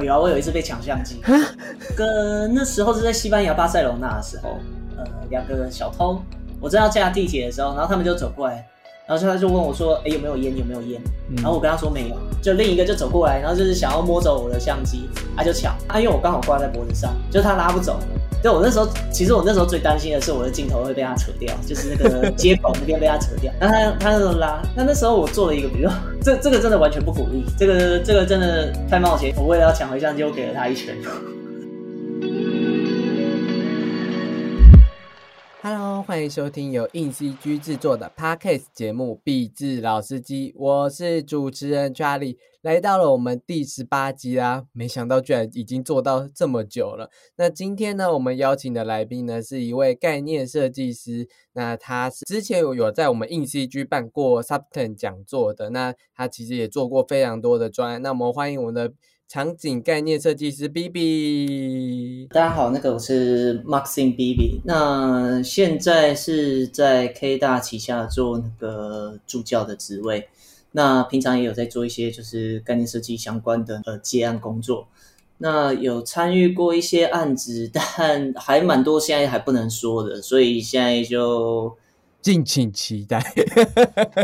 哦，有啊，我有一次被抢相机，跟那时候是在西班牙巴塞罗那的时候，呃，两个小偷，我正要下地铁的时候，然后他们就走过来，然后他就问我说：“哎，有没有烟？有没有烟？”然后我跟他说没有，就另一个就走过来，然后就是想要摸走我的相机，他就抢，啊，因为我刚好挂在脖子上，就他拉不走。对我那时候，其实我那时候最担心的是我的镜头会被他扯掉，就是那个 接口那边被他扯掉。然后他他那时候拉，那那时候我做了一个，比如说这这个真的完全不鼓励，这个这个真的太冒险。我为了要抢回相机，我给了他一拳。Hello，欢迎收听由硬 CG 制作的 Podcast 节目《壁纸老司机》，我是主持人 Charlie。来到了我们第十八集啦，没想到居然已经做到这么久了。那今天呢，我们邀请的来宾呢是一位概念设计师。那他是之前有有在我们硬 CG 办过 Subten 讲座的。那他其实也做过非常多的专案。那我们欢迎我们的场景概念设计师 B B。大家好，那个我是 MaxinBB。那现在是在 K 大旗下做那个助教的职位。那平常也有在做一些就是概念设计相关的呃接案工作，那有参与过一些案子，但还蛮多现在还不能说的，所以现在就敬请期待。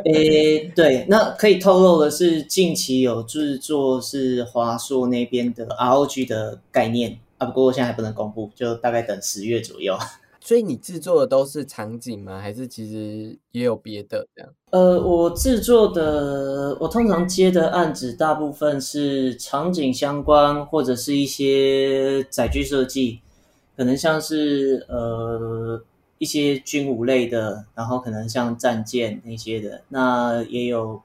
诶，对，那可以透露的是，近期有制作是华硕那边的 ROG 的概念啊，不过现在还不能公布，就大概等十月左右。所以你制作的都是场景吗？还是其实也有别的这样？呃，我制作的，我通常接的案子大部分是场景相关，或者是一些载具设计，可能像是呃一些军武类的，然后可能像战舰那些的，那也有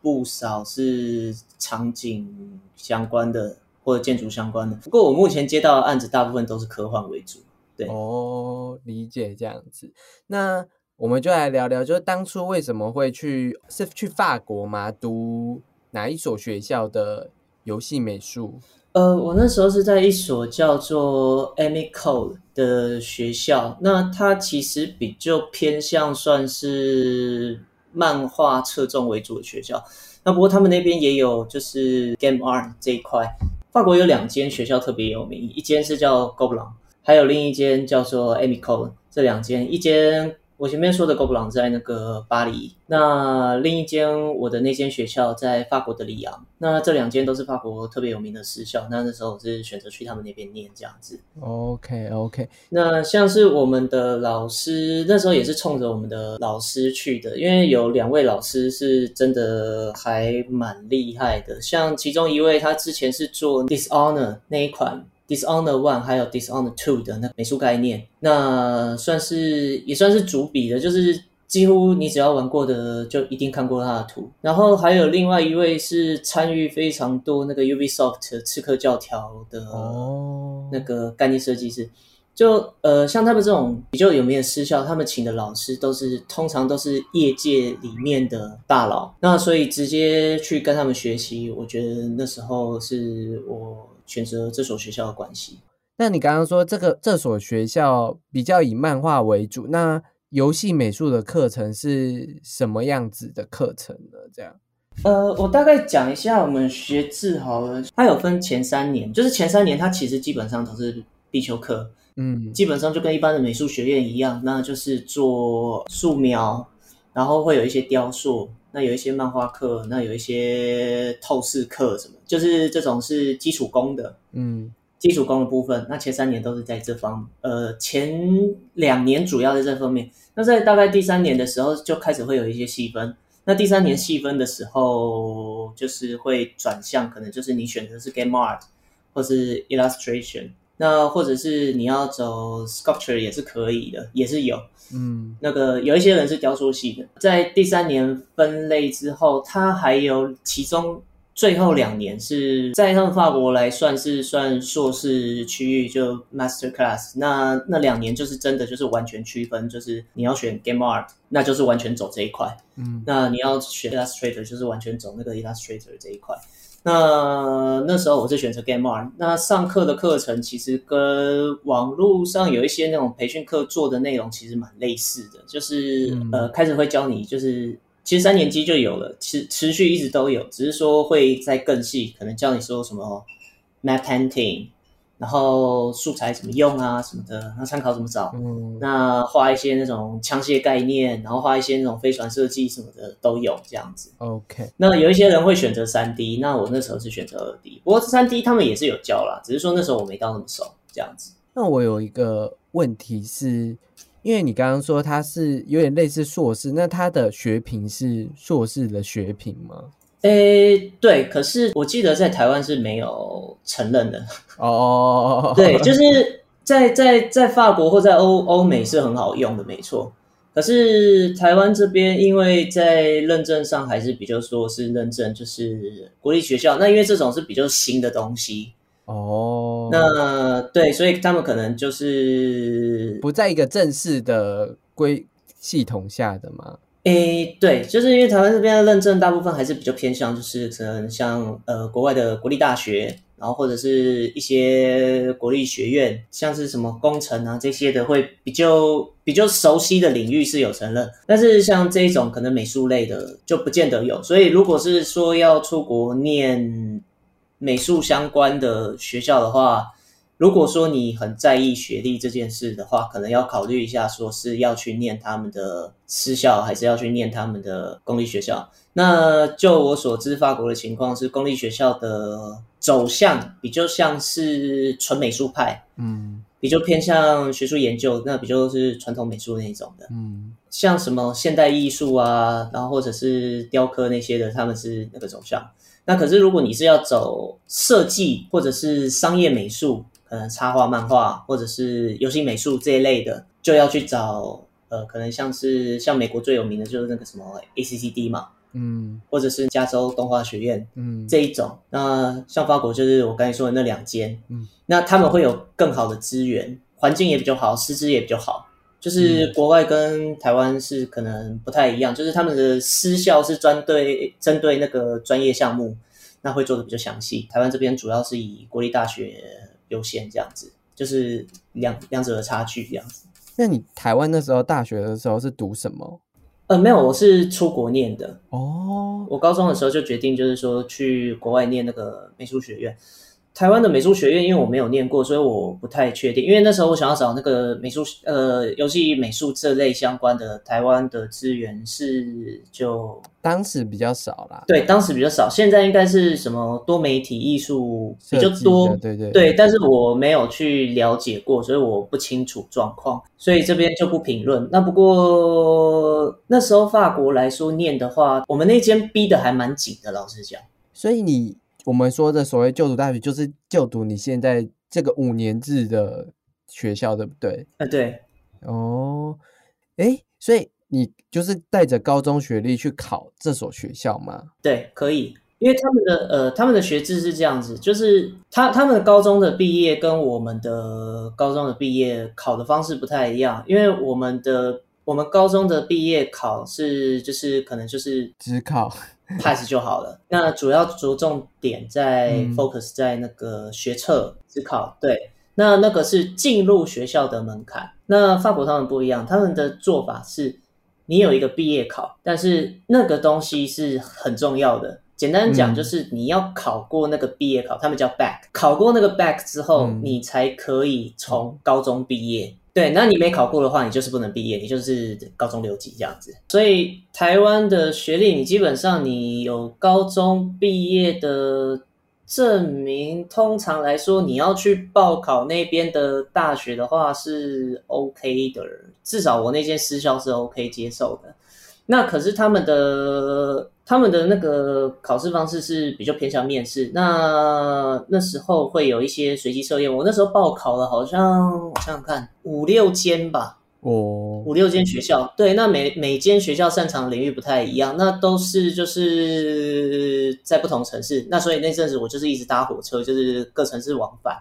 不少是场景相关的或者建筑相关的。不过我目前接到的案子大部分都是科幻为主。对哦，理解这样子，那我们就来聊聊，就是当初为什么会去是去法国吗？读哪一所学校的游戏美术？呃，我那时候是在一所叫做 Amico 的学校，那它其实比较偏向算是漫画侧重为主的学校。那不过他们那边也有就是 Game Art 这一块。法国有两间学校特别有名，一间是叫 g o b l i n。还有另一间叫做 Amico，这两间，一间我前面说的 g o b l a n 在那个巴黎，那另一间我的那间学校在法国的里昂，那这两间都是法国特别有名的私校，那那时候我是选择去他们那边念这样子。OK OK，那像是我们的老师，那时候也是冲着我们的老师去的，因为有两位老师是真的还蛮厉害的，像其中一位他之前是做 Dishonor 那一款。Dishonor One 还有 Dishonor Two 的那美术概念，那算是也算是主笔的，就是几乎你只要玩过的就一定看过他的图。然后还有另外一位是参与非常多那个 Ubisoft 刺客教条的那个概念设计师。就呃像他们这种比较有名的私校，他们请的老师都是通常都是业界里面的大佬，那所以直接去跟他们学习，我觉得那时候是我。选择这所学校的关系。那你刚刚说这个这所学校比较以漫画为主，那游戏美术的课程是什么样子的课程呢？这样，呃，我大概讲一下我们学制好了。它有分前三年，就是前三年它其实基本上都是必修课，嗯，基本上就跟一般的美术学院一样，那就是做素描，然后会有一些雕塑。那有一些漫画课，那有一些透视课，什么就是这种是基础功的，嗯，基础功的部分。那前三年都是在这方，呃，前两年主要在这方面。那在大概第三年的时候，就开始会有一些细分。那第三年细分的时候，就是会转向，可能就是你选择是 Game Art 或是 Illustration。那或者是你要走 sculpture 也是可以的，也是有，嗯，那个有一些人是雕塑系的，在第三年分类之后，他还有其中最后两年是在他们法国来算是算硕士区域就 master class，那那两年就是真的就是完全区分，就是你要选 game art，那就是完全走这一块，嗯，那你要选 illustrator 就是完全走那个 illustrator 这一块。那那时候我是选择 Game Art，那上课的课程其实跟网络上有一些那种培训课做的内容其实蛮类似的，就是呃开始会教你，就是其实三年级就有了，持持续一直都有，只是说会再更细，可能教你说什么 map painting。然后素材怎么用啊什么的，然后参考怎么找，嗯那画一些那种枪械概念，然后画一些那种飞船设计什么的都有这样子。OK，那有一些人会选择三 D，那我那时候是选择二 D，不过三 D 他们也是有教啦，只是说那时候我没到那么熟这样子。那我有一个问题是，因为你刚刚说他是有点类似硕士，那他的学评是硕士的学评吗？诶，对，可是我记得在台湾是没有承认的 哦。对，就是在在在法国或在欧欧美是很好用的，没错。可是台湾这边，因为在认证上还是比较说是认证，就是国立学校。那因为这种是比较新的东西哦。那对，所以他们可能就是不在一个正式的规系统下的嘛。诶，对，就是因为台湾这边的认证大部分还是比较偏向，就是可能像呃国外的国立大学，然后或者是一些国立学院，像是什么工程啊这些的，会比较比较熟悉的领域是有承认。但是像这种可能美术类的就不见得有。所以如果是说要出国念美术相关的学校的话，如果说你很在意学历这件事的话，可能要考虑一下，说是要去念他们的私校，还是要去念他们的公立学校。那就我所知，法国的情况是，公立学校的走向比较像是纯美术派，嗯，比较偏向学术研究，那比较是传统美术那一种的，嗯，像什么现代艺术啊，然后或者是雕刻那些的，他们是那个走向。那可是如果你是要走设计或者是商业美术，呃，插画、漫画或者是游戏美术这一类的，就要去找呃，可能像是像美国最有名的就是那个什么 ACCD 嘛，嗯，或者是加州动画学院，嗯，这一种。那像法国就是我刚才说的那两间，嗯，那他们会有更好的资源，环境也比较好，师资也比较好。就是国外跟台湾是可能不太一样，就是他们的私校是专对针对那个专业项目，那会做的比较详细。台湾这边主要是以国立大学。优先这样子，就是两两者的差距这样子。那你台湾那时候大学的时候是读什么？呃，没有，我是出国念的。哦，我高中的时候就决定，就是说去国外念那个美术学院。台湾的美术学院，因为我没有念过，所以我不太确定。因为那时候我想要找那个美术，呃，游戏美术这类相关的，台湾的资源是就当时比较少啦。对，当时比较少，现在应该是什么多媒体艺术比较多。对对对，但是我没有去了解过，所以我不清楚状况，所以这边就不评论。那不过那时候法国来说念的话，我们那间逼的还蛮紧的，老实讲。所以你。我们说的所谓就读大学，就是就读你现在这个五年制的学校，对不对？啊，对。哦，哎，所以你就是带着高中学历去考这所学校吗？对，可以，因为他们的呃，他们的学制是这样子，就是他他们的高中的毕业跟我们的高中的毕业考的方式不太一样，因为我们的我们高中的毕业考是就是可能就是只考。pass 就好了。那主要着重点在 focus 在那个学测只考。对，那那个是进入学校的门槛。那法国他们不一样，他们的做法是，你有一个毕业考，但是那个东西是很重要的。简单讲就是你要考过那个毕业考，他们叫 back。考过那个 back 之后，你才可以从高中毕业。对，那你没考过的话，你就是不能毕业，你就是高中留级这样子。所以台湾的学历，你基本上你有高中毕业的证明，通常来说，你要去报考那边的大学的话是 OK 的，至少我那间私校是 OK 接受的。那可是他们的他们的那个考试方式是比较偏向面试，那那时候会有一些随机测验。我那时候报考了，好像我想想看，五六间吧，哦，五六间学校。对，那每每间学校擅长领域不太一样，那都是就是在不同城市。那所以那阵子我就是一直搭火车，就是各城市往返。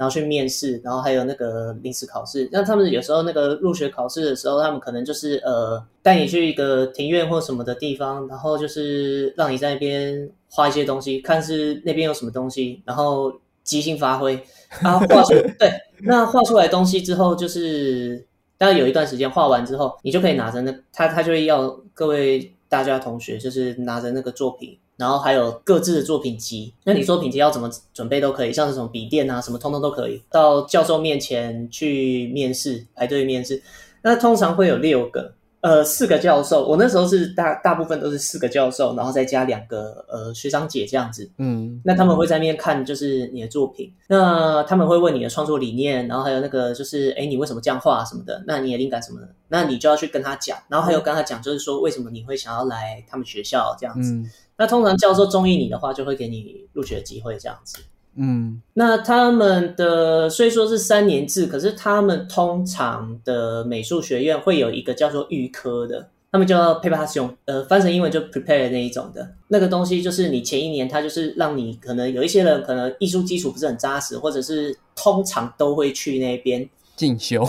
然后去面试，然后还有那个临时考试。那他们有时候那个入学考试的时候，他们可能就是呃带你去一个庭院或什么的地方，然后就是让你在那边画一些东西，看是那边有什么东西，然后即兴发挥啊画出 对。那画出来东西之后，就是大概有一段时间画完之后，你就可以拿着那他他就会要各位大家同学就是拿着那个作品。然后还有各自的作品集。那你作品集要怎么准备都可以，像是什么笔电啊，什么通通都可以。到教授面前去面试，排队面试。那通常会有六个。呃，四个教授，我那时候是大大部分都是四个教授，然后再加两个呃学长姐这样子。嗯，那他们会在那边看就是你的作品，那他们会问你的创作理念，然后还有那个就是哎你为什么这样画什么的，那你的灵感什么的，那你就要去跟他讲，然后还有跟他讲就是说为什么你会想要来他们学校这样子。那通常教授中意你的话，就会给你入学的机会这样子。嗯，那他们的虽说是三年制，可是他们通常的美术学院会有一个叫做预科的，他们叫 preparation，呃，翻成英文就 prepare 那一种的那个东西，就是你前一年他就是让你可能有一些人可能艺术基础不是很扎实，或者是通常都会去那边进修，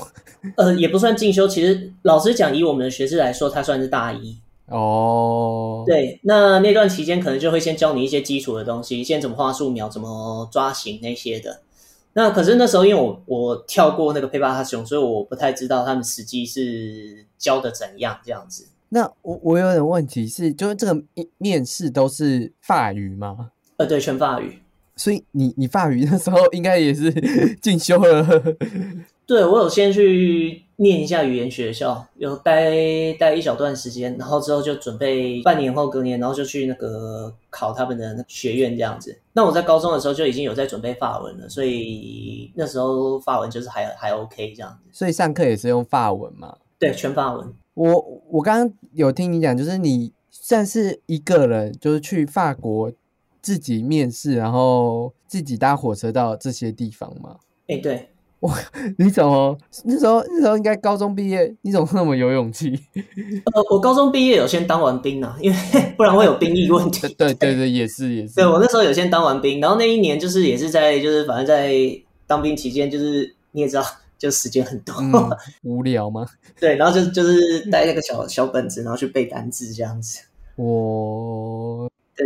呃，也不算进修，其实老实讲，以我们的学制来说，他算是大一。哦，对，那那段期间可能就会先教你一些基础的东西，先怎么画素描，怎么抓形那些的。那可是那时候因为我我跳过那个佩巴哈熊，所以我不太知道他们实际是教的怎样这样子。那我我有点问题是，就是这个面试都是法语吗？呃，对，全法语。所以你你法语那时候应该也是 进修了。对，我有先去念一下语言学校，有待待一小段时间，然后之后就准备半年后隔年，然后就去那个考他们的学院这样子。那我在高中的时候就已经有在准备法文了，所以那时候法文就是还还 OK 这样子。所以上课也是用法文嘛？对，全法文。我我刚刚有听你讲，就是你算是一个人，就是去法国自己面试，然后自己搭火车到这些地方吗？哎，对。哇，你怎么那时候那时候应该高中毕业？你怎么那么有勇气？呃，我高中毕业有先当完兵啊，因为 不然会有兵役问题。对对对，也是也是。对我那时候有先当完兵，然后那一年就是也是在就是反正在当兵期间，就是你也知道，就时间很多，无聊吗？对，然后就就是带那个小小本子，然后去背单字这样子。我呃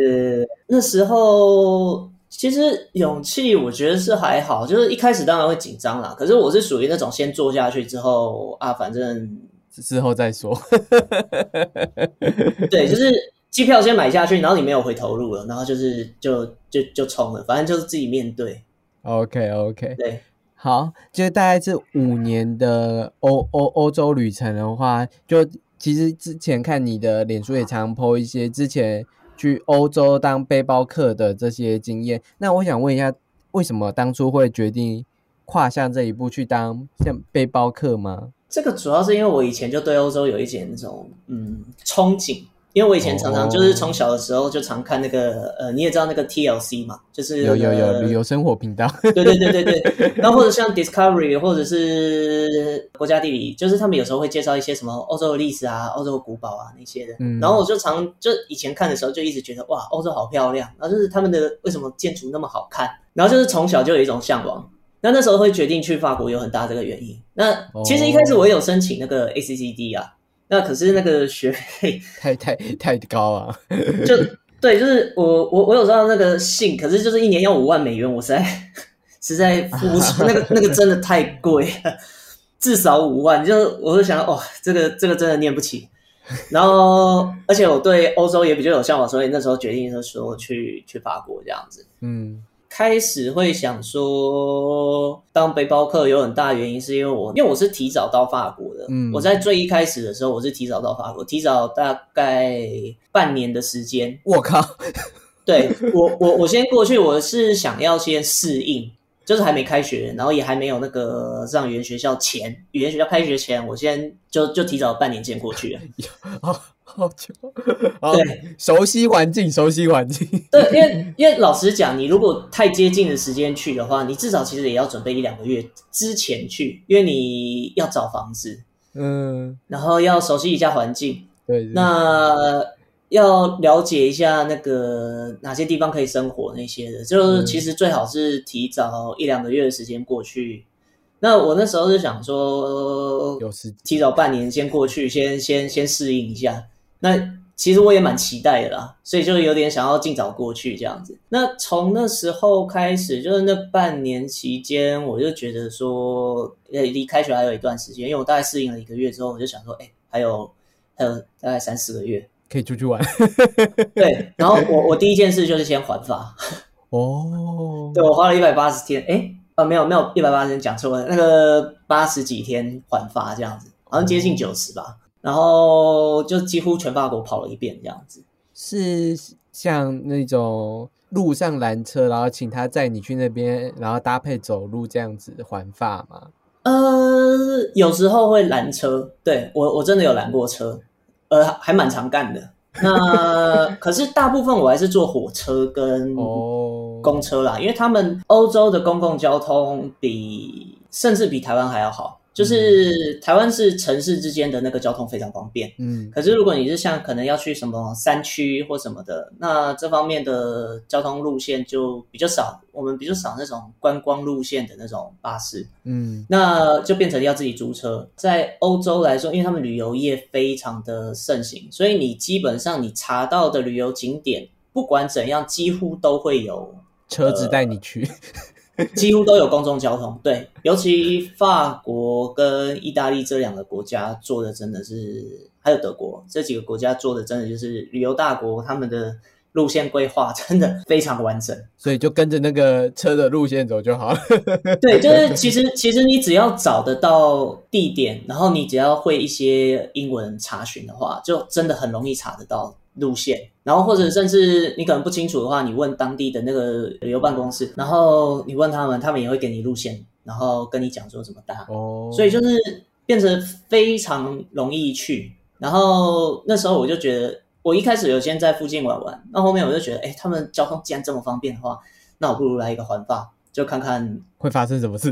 那时候。其实勇气，我觉得是还好，就是一开始当然会紧张啦。可是我是属于那种先做下去之后啊，反正之后再说。对，就是机票先买下去，然后你没有回头路了，然后就是就就就冲了，反正就是自己面对。OK OK，对，好，就大概是五年的欧欧欧洲旅程的话，就其实之前看你的脸书也常 po 一些之前。去欧洲当背包客的这些经验，那我想问一下，为什么当初会决定跨下这一步去当像背包客吗？这个主要是因为我以前就对欧洲有一点那种嗯憧憬。因为我以前常常就是从小的时候就常看那个呃，你也知道那个 TLC 嘛，就是有有有旅游生活频道，对对对对对。然后或者像 Discovery 或者是国家地理，就是他们有时候会介绍一些什么欧洲的历史啊、欧洲的古堡啊那些的。然后我就常就以前看的时候就一直觉得哇，欧洲好漂亮，然后就是他们的为什么建筑那么好看，然后就是从小就有一种向往。那那时候会决定去法国有很大这个原因。那其实一开始我也有申请那个 ACCD 啊。那可是那个学费 太太太高啊！就对，就是我我我有知道那个信，可是就是一年要五万美元，我实在 实在付不出，那个那个真的太贵了，至少五万。就我就想，哦，这个这个真的念不起。然后，而且我对欧洲也比较有向往，所以那时候决定就说去去法国这样子。嗯。开始会想说当背包客有很大原因，是因为我因为我是提早到法国的。嗯，我在最一开始的时候，我是提早到法国，提早大概半年的时间。我靠！对我我我先过去，我是想要先适应，就是还没开学，然后也还没有那个上语言学校前，语言学校开学前，我先就就提早半年先过去了。好久，对，熟悉环境，熟悉环境。对，因为因为老实讲，你如果太接近的时间去的话，你至少其实也要准备一两个月之前去，因为你要找房子，嗯，然后要熟悉一下环境，对，那要了解一下那个哪些地方可以生活那些的，就是其实最好是提早一两个月的时间过去。那我那时候是想说，有时提早半年先过去，先先先适应一下。那其实我也蛮期待的啦，所以就有点想要尽早过去这样子。那从那时候开始，就是那半年期间，我就觉得说，呃，离开学还有一段时间，因为我大概适应了一个月之后，我就想说，哎，还有还有大概三四个月，可以出去玩。对，然后我我第一件事就是先还法。哦，对我花了一百八十天，哎，啊没有没有一百八十天讲错了，那个八十几天还法这样子，好像接近九十吧。然后就几乎全法国跑了一遍这样子。是像那种路上拦车，然后请他载你去那边，然后搭配走路这样子环法吗？呃，有时候会拦车，对我我真的有拦过车，呃，还蛮常干的。那 可是大部分我还是坐火车跟公车啦，因为他们欧洲的公共交通比甚至比台湾还要好。就是台湾是城市之间的那个交通非常方便，嗯，可是如果你是像可能要去什么山区或什么的，那这方面的交通路线就比较少，我们比较少那种观光路线的那种巴士，嗯，那就变成要自己租车。在欧洲来说，因为他们旅游业非常的盛行，所以你基本上你查到的旅游景点，不管怎样，几乎都会有车子带你去。几乎都有公共交通，对，尤其法国跟意大利这两个国家做的真的是，还有德国这几个国家做的真的就是旅游大国，他们的路线规划真的非常完整，所以就跟着那个车的路线走就好了。对，就是其实其实你只要找得到地点，然后你只要会一些英文查询的话，就真的很容易查得到。路线，然后或者甚至你可能不清楚的话，你问当地的那个旅游办公室，然后你问他们，他们也会给你路线，然后跟你讲说怎么搭。哦，所以就是变成非常容易去。然后那时候我就觉得，我一开始有先在附近玩玩，那后面我就觉得，哎，他们交通既然这么方便的话，那我不如来一个环法，就看看会发生什么事。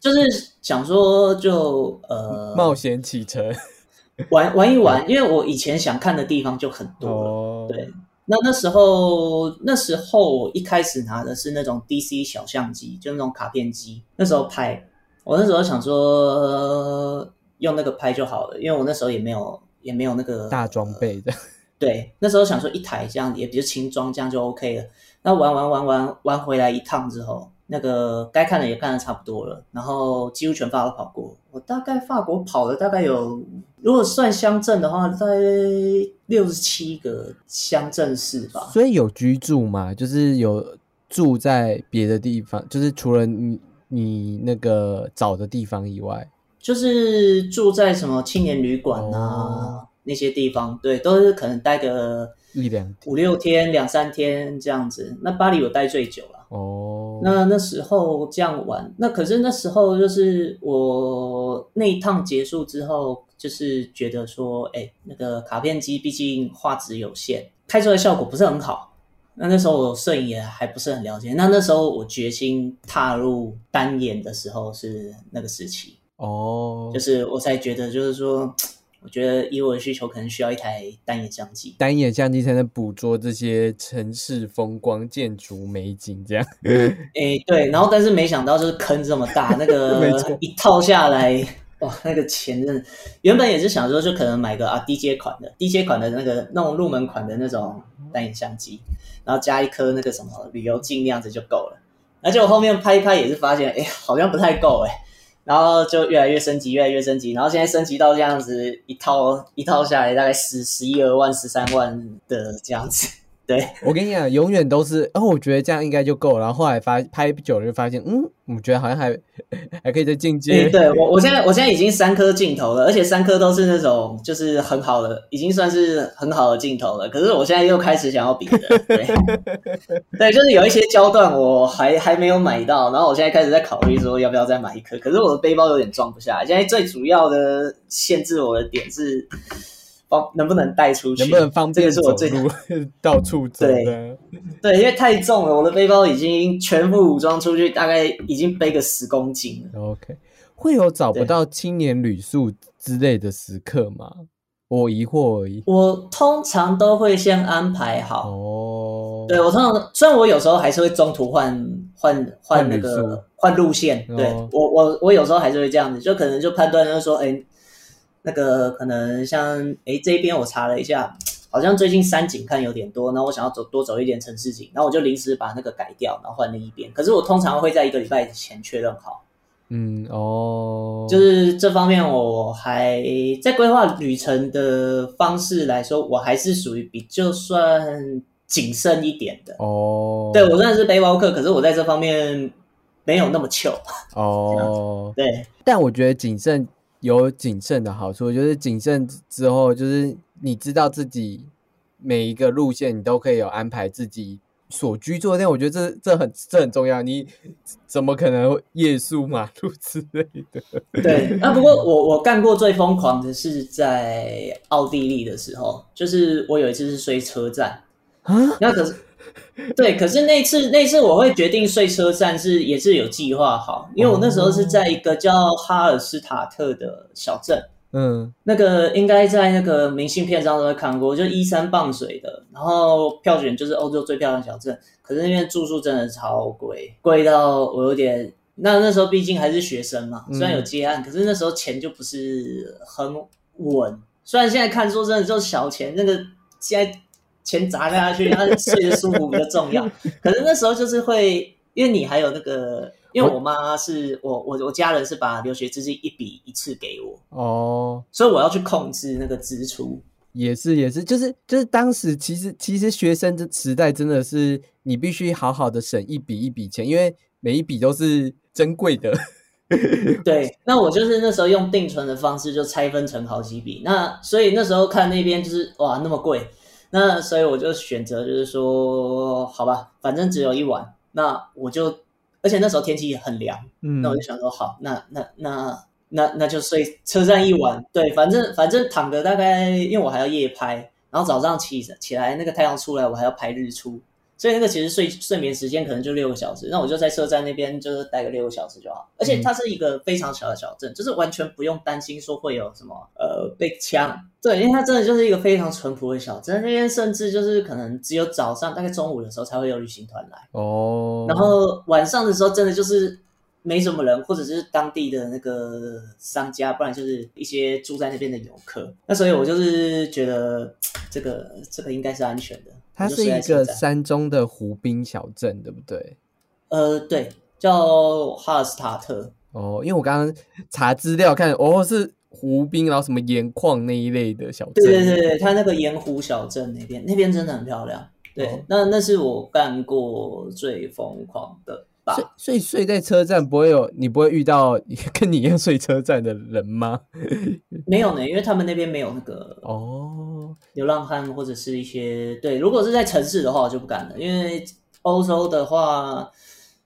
就是想说，就呃，冒险启程。玩玩一玩，因为我以前想看的地方就很多了。对，那那时候那时候我一开始拿的是那种 DC 小相机，就那种卡片机。那时候拍，我那时候想说用那个拍就好了，因为我那时候也没有也没有那个大装备的。对，那时候想说一台这样也比较轻装，这样就 OK 了。那玩玩玩玩玩回来一趟之后。那个该看的也看的差不多了，然后几乎全法都跑过。我大概法国跑了大概有，如果算乡镇的话，在六十七个乡镇市吧。所以有居住嘛？就是有住在别的地方，就是除了你你那个找的地方以外，就是住在什么青年旅馆啊那些地方，对，都是可能待个一两五六天、两三天这样子。那巴黎我待最久了。哦，那那时候这样玩，那可是那时候就是我那一趟结束之后，就是觉得说，哎，那个卡片机毕竟画质有限，拍出来效果不是很好。那那时候我摄影也还不是很了解。那那时候我决心踏入单眼的时候是那个时期哦，就是我才觉得就是说。我觉得以我的需求，可能需要一台单眼相机，单眼相机才能捕捉这些城市风光、建筑美景。这样，哎，对。然后，但是没想到就是坑这么大，那个 一套下来，哇，那个钱真的。原本也是想说，就可能买个啊低阶款的、低阶款的那个那种入门款的那种单眼相机，然后加一颗那个什么旅游镜那样子就够了。而且我后面拍一拍也是发现，哎，好像不太够哎。然后就越来越升级，越来越升级，然后现在升级到这样子一套一套下来，大概十十一二万、十三万的这样子。对 我跟你讲，永远都是，哦，我觉得这样应该就够了。然后后来发拍久了，就发现，嗯，我觉得好像还 还可以再进阶。对我，我现在我现在已经三颗镜头了，而且三颗都是那种就是很好的，已经算是很好的镜头了。可是我现在又开始想要比的，对，对，就是有一些焦段我还还没有买到，然后我现在开始在考虑说要不要再买一颗。可是我的背包有点装不下，现在最主要的限制我的点是。方能不能带出去？能不能方便走路 到处走？对，对，因为太重了，我的背包已经全副武装出去，大概已经背个十公斤了。OK，会有找不到青年旅宿之类的时刻吗？我疑惑而已。我通常都会先安排好。哦，对我通常虽然我有时候还是会中途换换换那个换路线，对我我我有时候还是会这样子，就可能就判断就是说，哎。那个可能像诶这边我查了一下，好像最近山景看有点多，那我想要走多走一点城市景，然后我就临时把那个改掉，然后换另一边。可是我通常会在一个礼拜前确认好，嗯哦，就是这方面我还在规划旅程的方式来说，我还是属于比较算谨慎一点的哦。对我真的是背包客，可是我在这方面没有那么糗哦。对，但我觉得谨慎有谨慎的好处，就是谨慎之后，就是你知道自己每一个路线，你都可以有安排自己。所居住的店，我觉得这这很这很重要。你怎么可能夜宿马路之类的？对，那不过我我干过最疯狂的是在奥地利的时候，就是我有一次是睡车站啊。那可是 对，可是那次那次我会决定睡车站是也是有计划好，因为我那时候是在一个叫哈尔斯塔特的小镇。嗯，那个应该在那个明信片上都会看过，就依山傍水的，然后票选就是欧洲最漂亮小镇。可是那边住宿真的超贵，贵到我有点……那那时候毕竟还是学生嘛，虽然有接案，可是那时候钱就不是很稳。虽然现在看说真的就小钱，那个现在钱砸下去，他睡得舒服比较重要。可是那时候就是会，因为你还有那个。因为我妈是我我我家人是把留学资金一笔一次给我哦，所以我要去控制那个支出。也是也是，就是就是当时其实其实学生的时代真的是你必须好好的省一笔一笔钱，因为每一笔都是珍贵的。对，那我就是那时候用定存的方式就拆分成好几笔，那所以那时候看那边就是哇那么贵，那所以我就选择就是说好吧，反正只有一晚，那我就。而且那时候天气也很凉，嗯，那我就想说，好，那那那那那就睡车站一晚，对，反正反正躺个大概，因为我还要夜拍，然后早上起起来，那个太阳出来，我还要拍日出。所以那个其实睡睡眠时间可能就六个小时，那我就在车站那边就是待个六个小时就好。而且它是一个非常小的小镇，就是完全不用担心说会有什么呃被抢。对，因为它真的就是一个非常淳朴的小镇，那边甚至就是可能只有早上大概中午的时候才会有旅行团来哦，然后晚上的时候真的就是没什么人，或者是当地的那个商家，不然就是一些住在那边的游客。那所以我就是觉得这个这个应该是安全的。它是一个山中的湖滨小镇，对不对？呃，对，叫哈尔斯塔特。哦，因为我刚刚查资料看，哦，是湖滨，然后什么盐矿那一类的小镇。对对对对，它那个盐湖小镇那边，那边真的很漂亮。对，那那是我干过最疯狂的。所以，所以睡在车站不会有你不会遇到 跟你一样睡车站的人吗？没有呢，因为他们那边没有那个哦流浪汉或者是一些对。如果是在城市的话，我就不敢了，因为欧洲的话，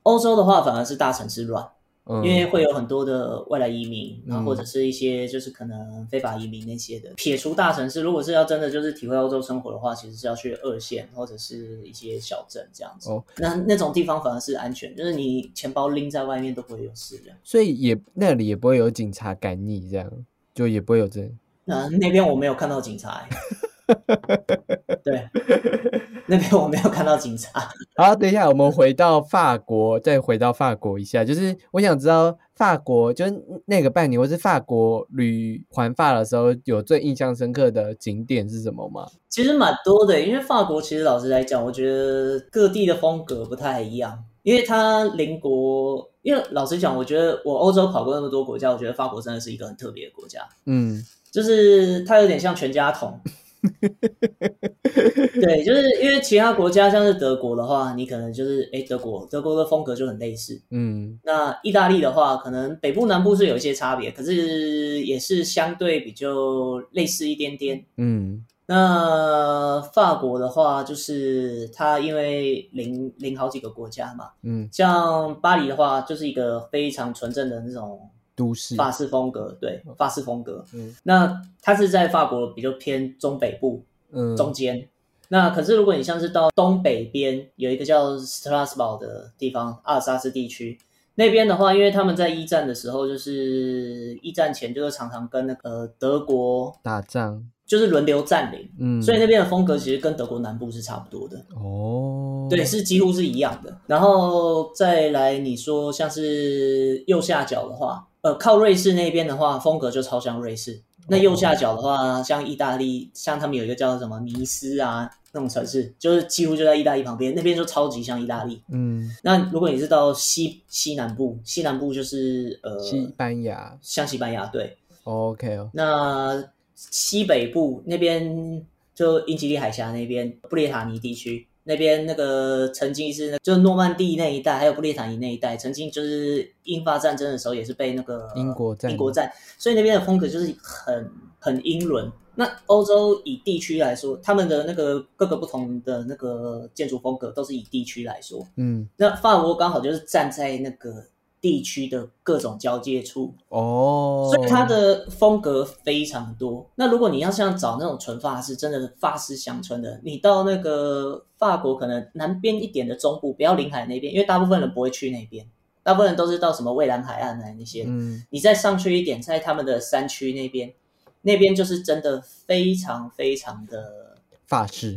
欧洲的话反而是大城市乱。因为会有很多的外来移民，然后或者是一些就是可能非法移民那些的。撇除大城市，如果是要真的就是体会欧洲生活的话，其实是要去二线或者是一些小镇这样子。哦，那那种地方反而是安全，就是你钱包拎在外面都不会有事的。所以也那里也不会有警察赶你，这样就也不会有这。那那边我没有看到警察。对，那边我没有看到警察。好，等一下，我们回到法国，再回到法国一下，就是我想知道法国，就是那个半年，或是法国旅环法的时候，有最印象深刻的景点是什么吗？其实蛮多的，因为法国其实老实来讲，我觉得各地的风格不太一样，因为它邻国。因为老实讲，我觉得我欧洲跑过那么多国家，我觉得法国真的是一个很特别的国家。嗯，就是它有点像全家桶。对，就是因为其他国家像是德国的话，你可能就是哎，德国德国的风格就很类似。嗯，那意大利的话，可能北部南部是有一些差别，可是也是相对比较类似一点点。嗯，那法国的话，就是它因为邻邻好几个国家嘛。嗯，像巴黎的话，就是一个非常纯正的那种。都市法式风格，对法式风格。嗯，那它是在法国比较偏中北部，嗯，中间。那可是如果你像是到东北边，有一个叫斯特拉斯堡的地方，阿尔萨斯地区那边的话，因为他们在一战的时候，就是一战前就是常常跟那个德国打仗，就是轮流占领，嗯，所以那边的风格其实跟德国南部是差不多的。哦，对，是几乎是一样的。然后再来你说像是右下角的话。呃，靠瑞士那边的话，风格就超像瑞士。那右下角的话，像意大利，像他们有一个叫什么尼斯啊，那种城市，就是几乎就在意大利旁边，那边就超级像意大利。嗯，那如果你是到西西南部，西南部就是呃，西班牙，像西班牙对。OK 哦，那西北部那边就英吉利海峡那边，布列塔尼地区那边那个曾经是就诺曼底那一带，还有布列塔尼那一带，曾经就是英法战争的时候也是被那个英国英国战，所以那边的风格就是很很英伦。那欧洲以地区来说，他们的那个各个不同的那个建筑风格都是以地区来说，嗯，那法国刚好就是站在那个地区的各种交界处哦，所以它的风格非常多。那如果你要像找那种纯法式，真的法式乡村的，你到那个法国可能南边一点的中部，不要临海那边，因为大部分人不会去那边，大部分人都是到什么蔚蓝海岸来那些，嗯，你再上去一点，在他们的山区那边。那边就是真的非常非常的法式，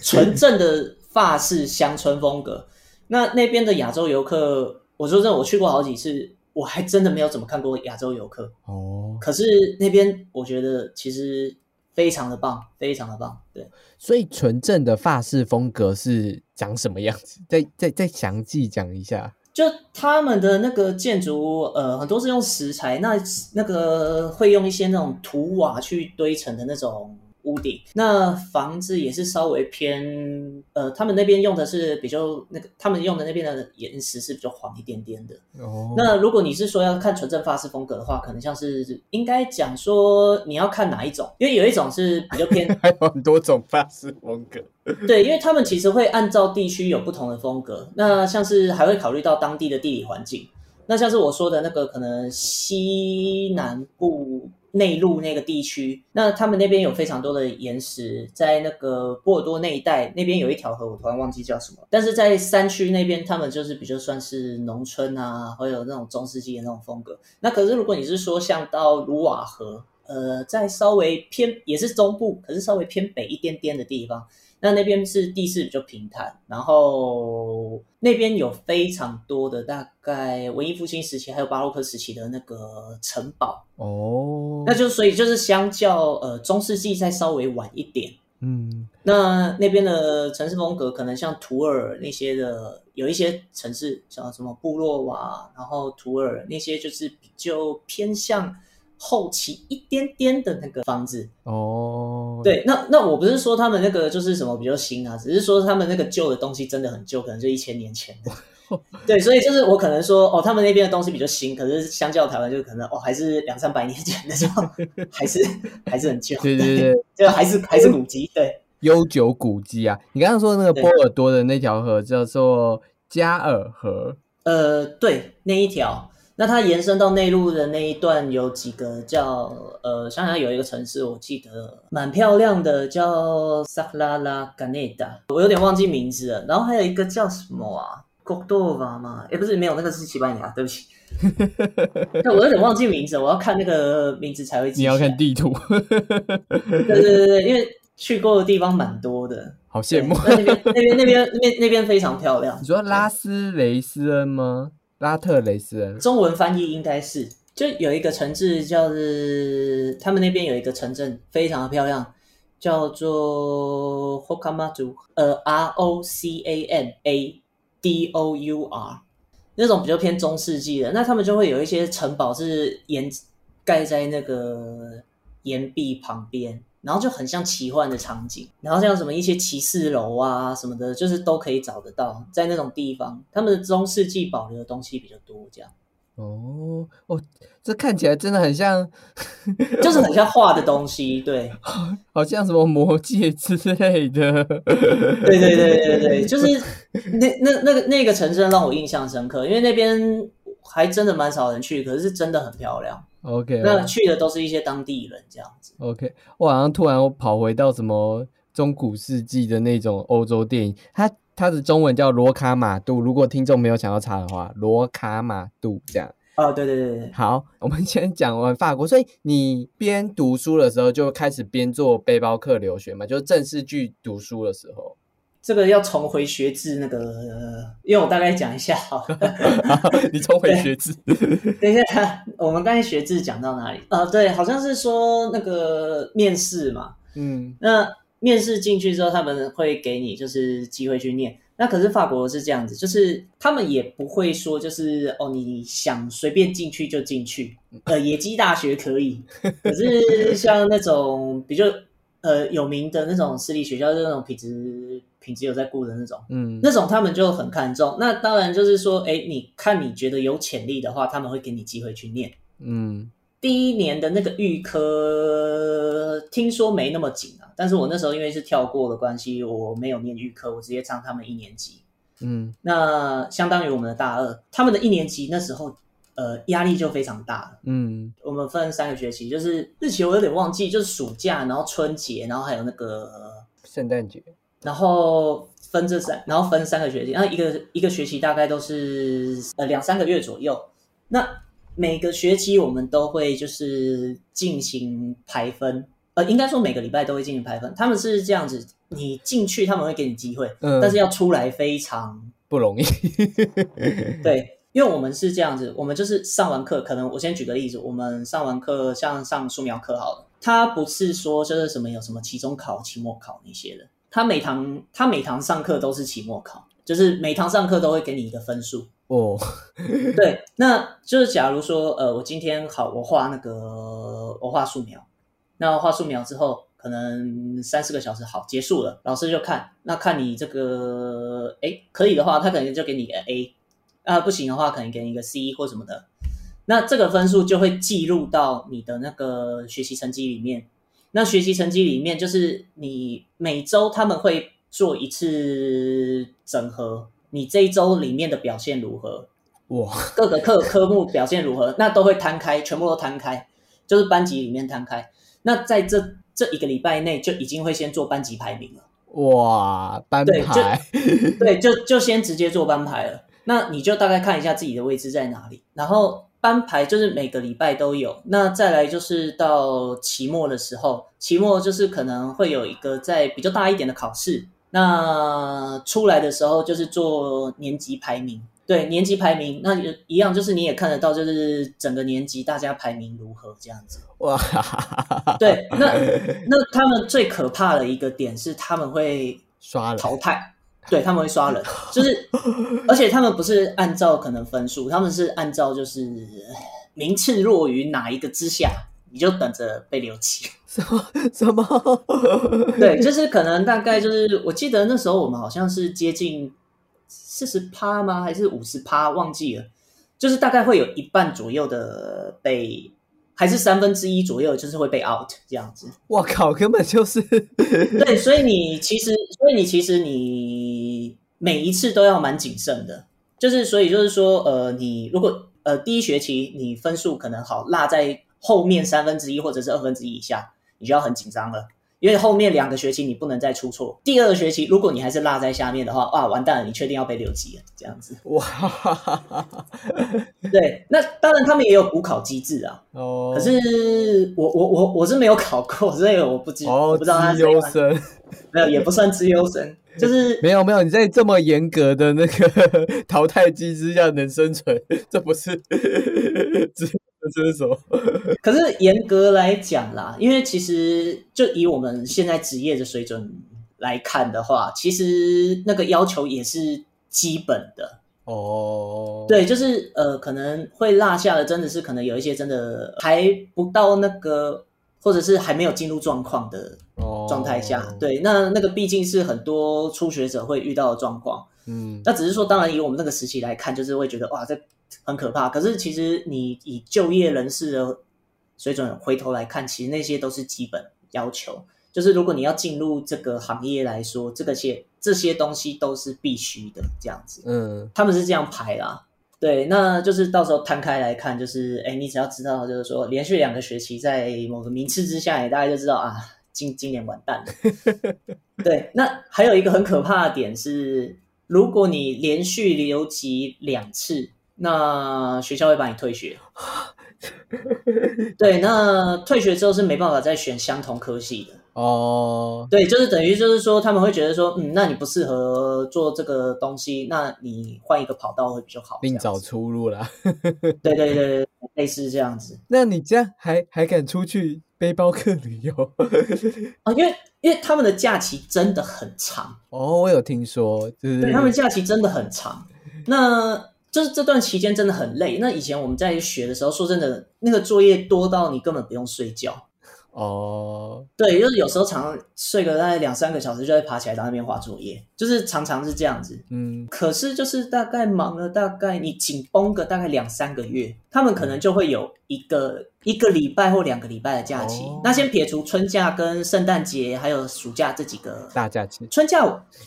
纯正的法式乡村风格。那那边的亚洲游客，我说真的，我去过好几次，我还真的没有怎么看过亚洲游客哦。可是那边我觉得其实非常的棒，非常的棒。对，所以纯正的法式风格是长什么样子？再再再详细讲一下。就他们的那个建筑，呃，很多是用石材，那那个会用一些那种土瓦去堆成的那种。屋顶那房子也是稍微偏，呃，他们那边用的是比较那个，他们用的那边的岩石是比较黄一点点的。哦，那如果你是说要看纯正法式风格的话，可能像是应该讲说你要看哪一种，因为有一种是比较偏，还有很多种法式风格。对，因为他们其实会按照地区有不同的风格，那像是还会考虑到当地的地理环境。那像是我说的那个，可能西南部。内陆那个地区，那他们那边有非常多的岩石，在那个波尔多那一带，那边有一条河，我突然忘记叫什么。但是在山区那边，他们就是比较算是农村啊，会有那种中世纪的那种风格。那可是如果你是说像到卢瓦河，呃，在稍微偏也是中部，可是稍微偏北一点点的地方。那那边是地势比较平坦，然后那边有非常多的大概文艺复兴时期还有巴洛克时期的那个城堡哦，那就所以就是相较呃中世纪再稍微晚一点，嗯，那那边的城市风格可能像图尔那些的，有一些城市像什么布洛瓦，然后图尔那些就是比较偏向。后期一点点的那个房子哦，对，那那我不是说他们那个就是什么比较新啊，只是说他们那个旧的东西真的很旧，可能就一千年前的。对，所以就是我可能说哦，他们那边的东西比较新，可是相较台湾就可能哦，还是两三百年前的时候，还是还是很旧。对对对，就还是还是古迹，对，悠久古迹啊。你刚刚说那个波尔多的那条河叫做加尔河，呃，对，那一条。那它延伸到内陆的那一段有几个叫呃，想想有一个城市，我记得蛮漂亮的，叫萨拉拉加内达，我有点忘记名字了。然后还有一个叫什么啊，戈多瓦吗？哎，不是，没有，那个是西班牙，对不起。我有点忘记名字，我要看那个名字才会。你要看地图。对对对对，因为去过的地方蛮多的，好羡慕。那边那边那边那边那边非常漂亮。你说拉斯雷斯恩吗？拉特雷斯人，中文翻译应该是，就有一个城市叫是，他们那边有一个城镇非常的漂亮，叫做 Hokamadu，呃，R O C A N A D O U R，那种比较偏中世纪的，那他们就会有一些城堡是岩盖在那个岩壁旁边。然后就很像奇幻的场景，然后像什么一些骑士楼啊什么的，就是都可以找得到，在那种地方，他们的中世纪保留的东西比较多，这样。哦哦，这看起来真的很像，就是很像画的东西，对，好像什么魔界之类的。对对对对对，就是那那那个那个城镇让我印象深刻，因为那边还真的蛮少人去，可是真的很漂亮。OK，那去的都是一些当地人这样子。OK，我好像突然跑回到什么中古世纪的那种欧洲电影，它它的中文叫罗卡马杜。如果听众没有想要查的话，罗卡马杜这样。哦，对对对对。好，我们先讲完法国，所以你边读书的时候就开始边做背包客留学嘛，就是正式去读书的时候。这个要重回学制，那个，因为我大概讲一下哈。你重回学制。等一下，我们刚才学制讲到哪里？呃，对，好像是说那个面试嘛。嗯。那面试进去之后，他们会给你就是机会去念。那可是法国是这样子，就是他们也不会说就是哦，你想随便进去就进去。呃，野鸡大学可以，可是像那种比较呃有名的那种私立学校，就那种品质品质有在顾的那种，嗯，那种他们就很看重。那当然就是说，哎，你看你觉得有潜力的话，他们会给你机会去念，嗯。第一年的那个预科听说没那么紧啊，但是我那时候因为是跳过的关系，我没有念预科，我直接上他们一年级。嗯，那相当于我们的大二，他们的一年级那时候，呃，压力就非常大。嗯，我们分三个学期，就是日期我有点忘记，就是暑假，然后春节，然后还有那个圣诞节，然后分这三，然后分三个学期，然后一个一个学期大概都是呃两三个月左右。那每个学期我们都会就是进行排分，呃，应该说每个礼拜都会进行排分。他们是这样子，你进去他们会给你机会，嗯但是要出来非常不容易。对，因为我们是这样子，我们就是上完课，可能我先举个例子，我们上完课像上素描课好了，他不是说就是什么有什么期中考、期末考那些的，他每堂他每堂上课都是期末考，就是每堂上课都会给你一个分数。哦，对，那就是假如说，呃，我今天好，我画那个，我画素描，那画素描之后，可能三四个小时好结束了，老师就看，那看你这个，哎，可以的话，他可能就给你个 A，啊，不行的话，可能给你一个 C 或什么的，那这个分数就会记录到你的那个学习成绩里面，那学习成绩里面就是你每周他们会做一次整合。你这一周里面的表现如何？哇，各个科科目表现如何？那都会摊开，全部都摊开，就是班级里面摊开。那在这这一个礼拜内，就已经会先做班级排名了。哇，班排，对，就就先直接做班排了。那你就大概看一下自己的位置在哪里，然后班排就是每个礼拜都有。那再来就是到期末的时候，期末就是可能会有一个在比较大一点的考试。那出来的时候就是做年级排名，对年级排名，那一样就是你也看得到，就是整个年级大家排名如何这样子。哇，对，那那他们最可怕的一个点是他们会刷淘汰，对他们会刷人，就是而且他们不是按照可能分数，他们是按照就是名次落于哪一个之下。你就等着被留级？什 么什么？对，就是可能大概就是，我记得那时候我们好像是接近四十趴吗？还是五十趴？忘记了。就是大概会有一半左右的被，还是三分之一左右，就是会被 out 这样子。我靠，根本就是 对，所以你其实，所以你其实你每一次都要蛮谨慎的。就是所以就是说，呃，你如果呃第一学期你分数可能好落在。后面三分之一或者是二分之一以下，你就要很紧张了，因为后面两个学期你不能再出错。第二个学期如果你还是落在下面的话，哇，完蛋了，你确定要被留级了，这样子。哇，对，那当然他们也有补考机制啊。哦。可是我我我我是没有考过，所以我不知我不知道他是优生，没有也不算资优生，就是没有没有你在这么严格的那个 淘汰机制下能生存，这不是。这是什么？可是严格来讲啦，因为其实就以我们现在职业的水准来看的话，其实那个要求也是基本的哦。对，就是呃，可能会落下的，真的是可能有一些真的还不到那个，或者是还没有进入状况的状态下。对，那那个毕竟是很多初学者会遇到的状况。嗯，那只是说，当然以我们那个时期来看，就是会觉得哇，这。很可怕，可是其实你以就业人士的水准回头来看，其实那些都是基本要求。就是如果你要进入这个行业来说，这个些这些东西都是必须的，这样子。嗯，他们是这样排啦。对，那就是到时候摊开来看，就是哎，你只要知道，就是说连续两个学期在某个名次之下，你大概就知道啊，今今年完蛋了。对，那还有一个很可怕的点是，如果你连续留级两次。那学校会把你退学，对，那退学之后是没办法再选相同科系的哦。对，就是等于就是说他们会觉得说，嗯，那你不适合做这个东西，那你换一个跑道会比较好，另找出路啦。对对对，类似这样子。那你这样还还敢出去背包客旅游啊？因为因为他们的假期真的很长哦，我有听说，对，他们假期真的很长。那就是这段期间真的很累。那以前我们在学的时候，说真的，那个作业多到你根本不用睡觉。哦，对，就是有时候常常睡个大概两三个小时，就会爬起来到那边画作业，就是常常是这样子。嗯，可是就是大概忙了大概你紧绷个大概两三个月，他们可能就会有一个一个礼拜或两个礼拜的假期。那先撇除春假跟圣诞节还有暑假这几个大假期，春假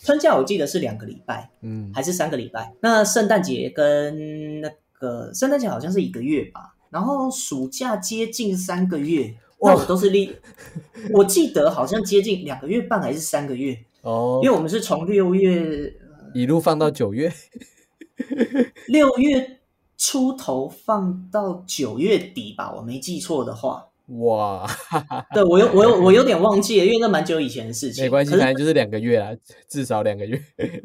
春假我记得是两个礼拜，嗯，还是三个礼拜。那圣诞节跟那个圣诞节好像是一个月吧，然后暑假接近三个月。那我都是立，我记得好像接近两个月半还是三个月哦，因为我们是从六月一路放到九月，六月出头放到九月底吧，我没记错的话。哇，对我有我有我有点忘记了，因为那蛮久以前的事情。没关系，反正就是两个月啊，至少两个月。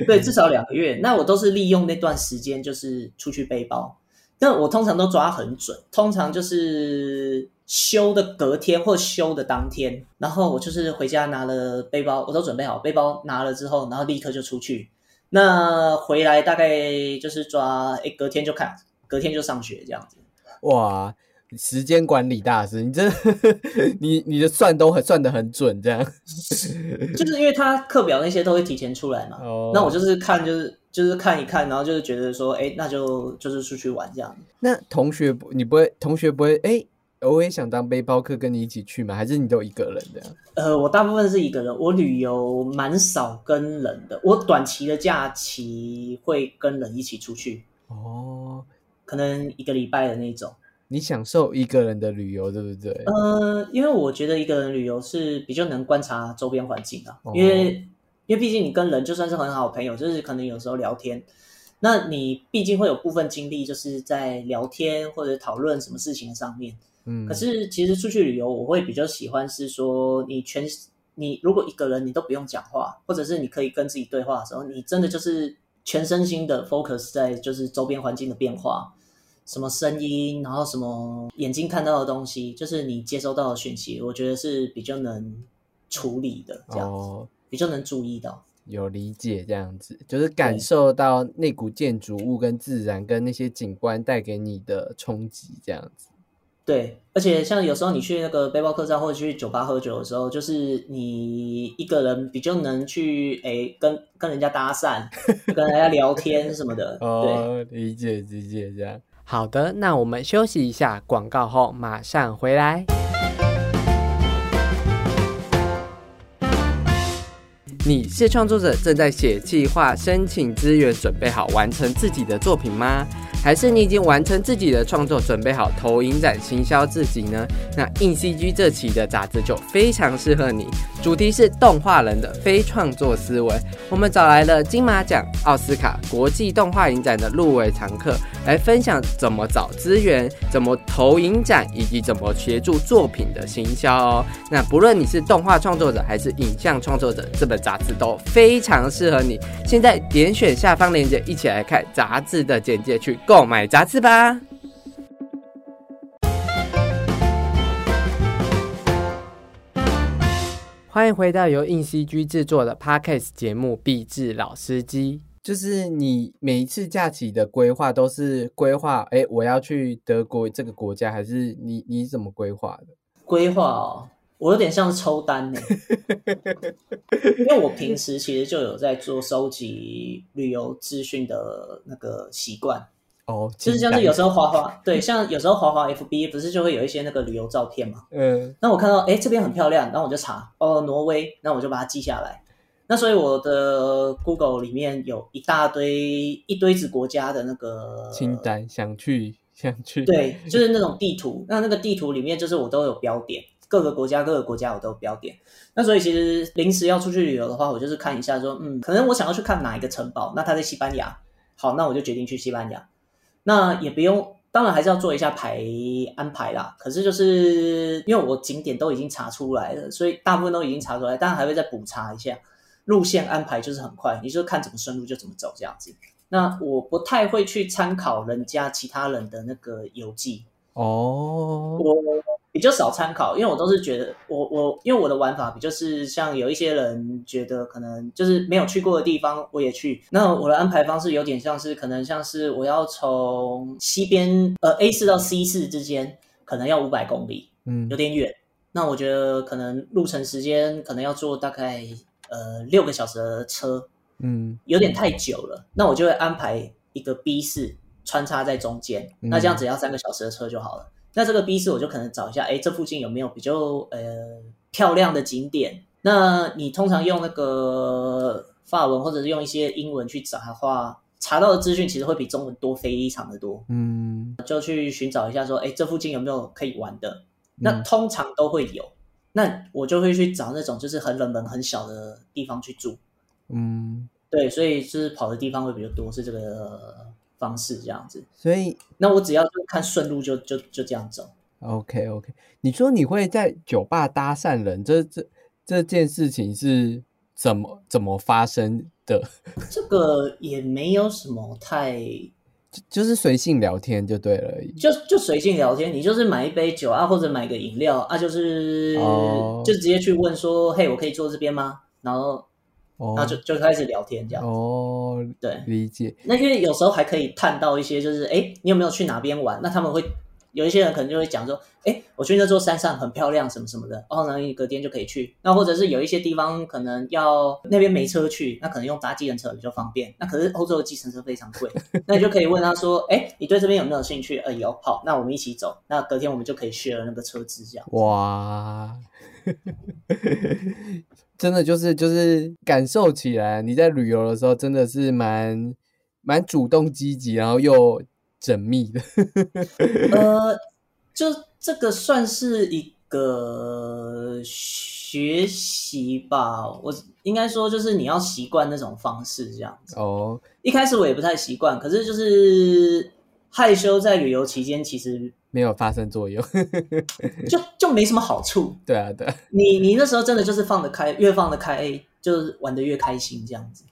对，至少两个月。那我都是利用那段时间，就是出去背包。但我通常都抓很准，通常就是。休的隔天或休的当天，然后我就是回家拿了背包，我都准备好背包拿了之后，然后立刻就出去。那回来大概就是抓，哎，隔天就看，隔天就上学这样子。哇，时间管理大师，你这 你你的算都很算的很准，这样。就是因为他课表那些都会提前出来嘛。哦。那我就是看，就是就是看一看，然后就是觉得说，哎，那就就是出去玩这样。那同学不，你不会，同学不会，哎。我也想当背包客，跟你一起去吗？还是你都一个人的？呃，我大部分是一个人。我旅游蛮少跟人的。我短期的假期会跟人一起出去。哦，可能一个礼拜的那种。你享受一个人的旅游，对不对？呃，因为我觉得一个人旅游是比较能观察周边环境的。因为，因为毕竟你跟人就算是很好朋友，就是可能有时候聊天，那你毕竟会有部分精力就是在聊天或者讨论什么事情上面。嗯，可是其实出去旅游，我会比较喜欢是说，你全你如果一个人你都不用讲话，或者是你可以跟自己对话的时候，你真的就是全身心的 focus 在就是周边环境的变化，什么声音，然后什么眼睛看到的东西，就是你接收到的讯息，我觉得是比较能处理的这样子，比较能注意到，有理解这样子，就是感受到那股建筑物跟自然跟那些景观带给你的冲击这样子。对，而且像有时候你去那个背包客栈或者去酒吧喝酒的时候，就是你一个人比较能去诶跟跟人家搭讪，跟人家聊天什么的。哦，理解理解这样。好的，那我们休息一下，广告后马上回来。你是创作者，正在写计划、申请资源，准备好完成自己的作品吗？还是你已经完成自己的创作，准备好投影展行销自己呢？那硬 CG 这期的杂志就非常适合你，主题是动画人的非创作思维。我们找来了金马奖、奥斯卡、国际动画影展的入围常客，来分享怎么找资源、怎么投影展，以及怎么协助作品的行销哦。那不论你是动画创作者还是影像创作者，这本杂志都非常适合你。现在点选下方链接，一起来看杂志的简介去。买杂志吧！欢迎回到由硬 CG 制作的 Podcast 节目《壁纸老司机》。就是你每一次假期的规划都是规划，哎，我要去德国这个国家，还是你你怎么规划的？规划哦，我有点像抽单呢，因为我平时其实就有在做收集旅游资讯的那个习惯。哦，就是像是有时候滑滑，对，像有时候滑滑 FB 不是就会有一些那个旅游照片嘛，嗯，那我看到哎这边很漂亮，然后我就查哦挪威，那我就把它记下来。那所以我的 Google 里面有一大堆一堆子国家的那个清单，想去想去，对，就是那种地图。那那个地图里面就是我都有标点，各个国家各个国家我都有标点。那所以其实临时要出去旅游的话，我就是看一下说，嗯，可能我想要去看哪一个城堡，那它在西班牙，好，那我就决定去西班牙。那也不用，当然还是要做一下排安排啦。可是就是因为我景点都已经查出来了，所以大部分都已经查出来，当然还会再补查一下路线安排，就是很快，你就看怎么顺路就怎么走这样子。那我不太会去参考人家其他人的那个游记哦，我比较少参考，因为我都是觉得我我因为我的玩法比较是像有一些人觉得可能就是没有去过的地方我也去，那我的安排方式有点像是可能像是我要从西边呃 A 四到 C 四之间可能要五百公里，嗯，有点远，那我觉得可能路程时间可能要坐大概呃六个小时的车，嗯，有点太久了，那我就会安排一个 B 四穿插在中间，那这样只要三个小时的车就好了。那这个 B 四我就可能找一下，哎，这附近有没有比较呃漂亮的景点？那你通常用那个法文或者是用一些英文去找的话，查到的资讯其实会比中文多非常的多。嗯，就去寻找一下，说，哎，这附近有没有可以玩的？那通常都会有。那我就会去找那种就是很冷门、很小的地方去住。嗯，对，所以就是跑的地方会比较多，是这个。方式这样子，所以那我只要就看顺路就就就这样走。OK OK，你说你会在酒吧搭讪人，这这这件事情是怎么怎么发生的？这个也没有什么太，就是随性聊天就对了，就就随性聊天。你就是买一杯酒啊，或者买个饮料啊，就是就直接去问说：“嘿，我可以坐这边吗？”然后。然后就就开始聊天这样哦，对，理解。那因为有时候还可以探到一些，就是哎，你有没有去哪边玩？那他们会有一些人可能就会讲说，哎，我去那座山上很漂亮，什么什么的。然后呢，隔天就可以去。那或者是有一些地方可能要那边没车去，那可能用搭计程车比较方便。那可是欧洲的计程车非常贵，那你就可以问他说，哎，你对这边有没有兴趣？呃，有，好，那我们一起走。那隔天我们就可以 share 那个车资这样。哇。真的就是就是感受起来，你在旅游的时候真的是蛮蛮主动积极，然后又缜密的。呃，就这个算是一个学习吧，我应该说就是你要习惯那种方式这样子。哦，一开始我也不太习惯，可是就是害羞在旅游期间其实。没有发生作用，就就没什么好处。对啊，对。你你那时候真的就是放得开，越放得开，就是玩的越开心这样子。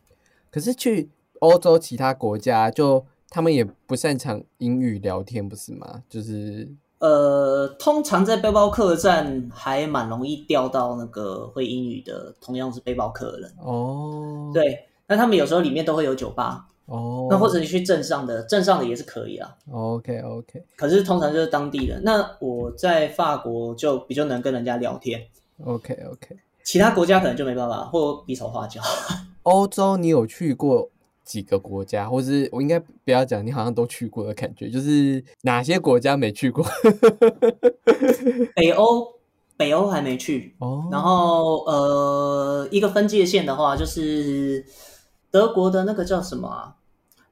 可是去欧洲其他国家，就他们也不擅长英语聊天，不是吗？就是呃，通常在背包客栈还蛮容易钓到那个会英语的，同样是背包客人。哦，对。那他们有时候里面都会有酒吧。哦，那或者你去镇上的，镇上的也是可以啊。OK OK，可是通常就是当地人。那我在法国就比较能跟人家聊天。OK OK，其他国家可能就没办法，或比手画脚。欧洲你有去过几个国家，或是我应该不要讲，你好像都去过的感觉，就是哪些国家没去过？北欧，北欧还没去。哦，然后呃，一个分界线的话，就是德国的那个叫什么啊？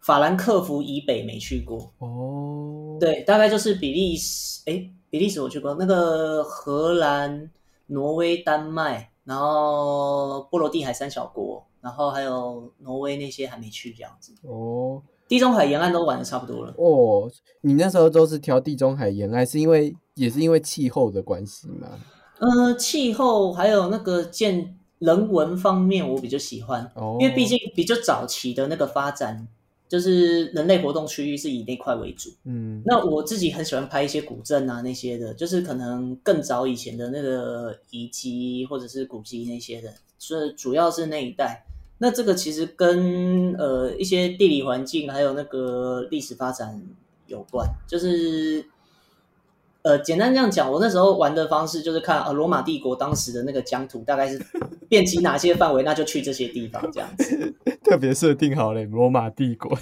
法兰克福以北没去过哦，对，大概就是比利时，哎，比利时我去过，那个荷兰、挪威、丹麦，然后波罗的海三小国，然后还有挪威那些还没去这样子哦。地中海沿岸都玩的差不多了哦。你那时候都是挑地中海沿岸，是因为也是因为气候的关系吗？呃，气候还有那个建人文方面，我比较喜欢，因为毕竟比较早期的那个发展。就是人类活动区域是以那块为主，嗯，那我自己很喜欢拍一些古镇啊那些的，就是可能更早以前的那个遗迹或者是古迹那些的，所以主要是那一带。那这个其实跟呃一些地理环境还有那个历史发展有关，就是。呃，简单这样讲，我那时候玩的方式就是看呃罗马帝国当时的那个疆土大概是遍及哪些范围，那就去这些地方这样子。特别设定好了，罗马帝国，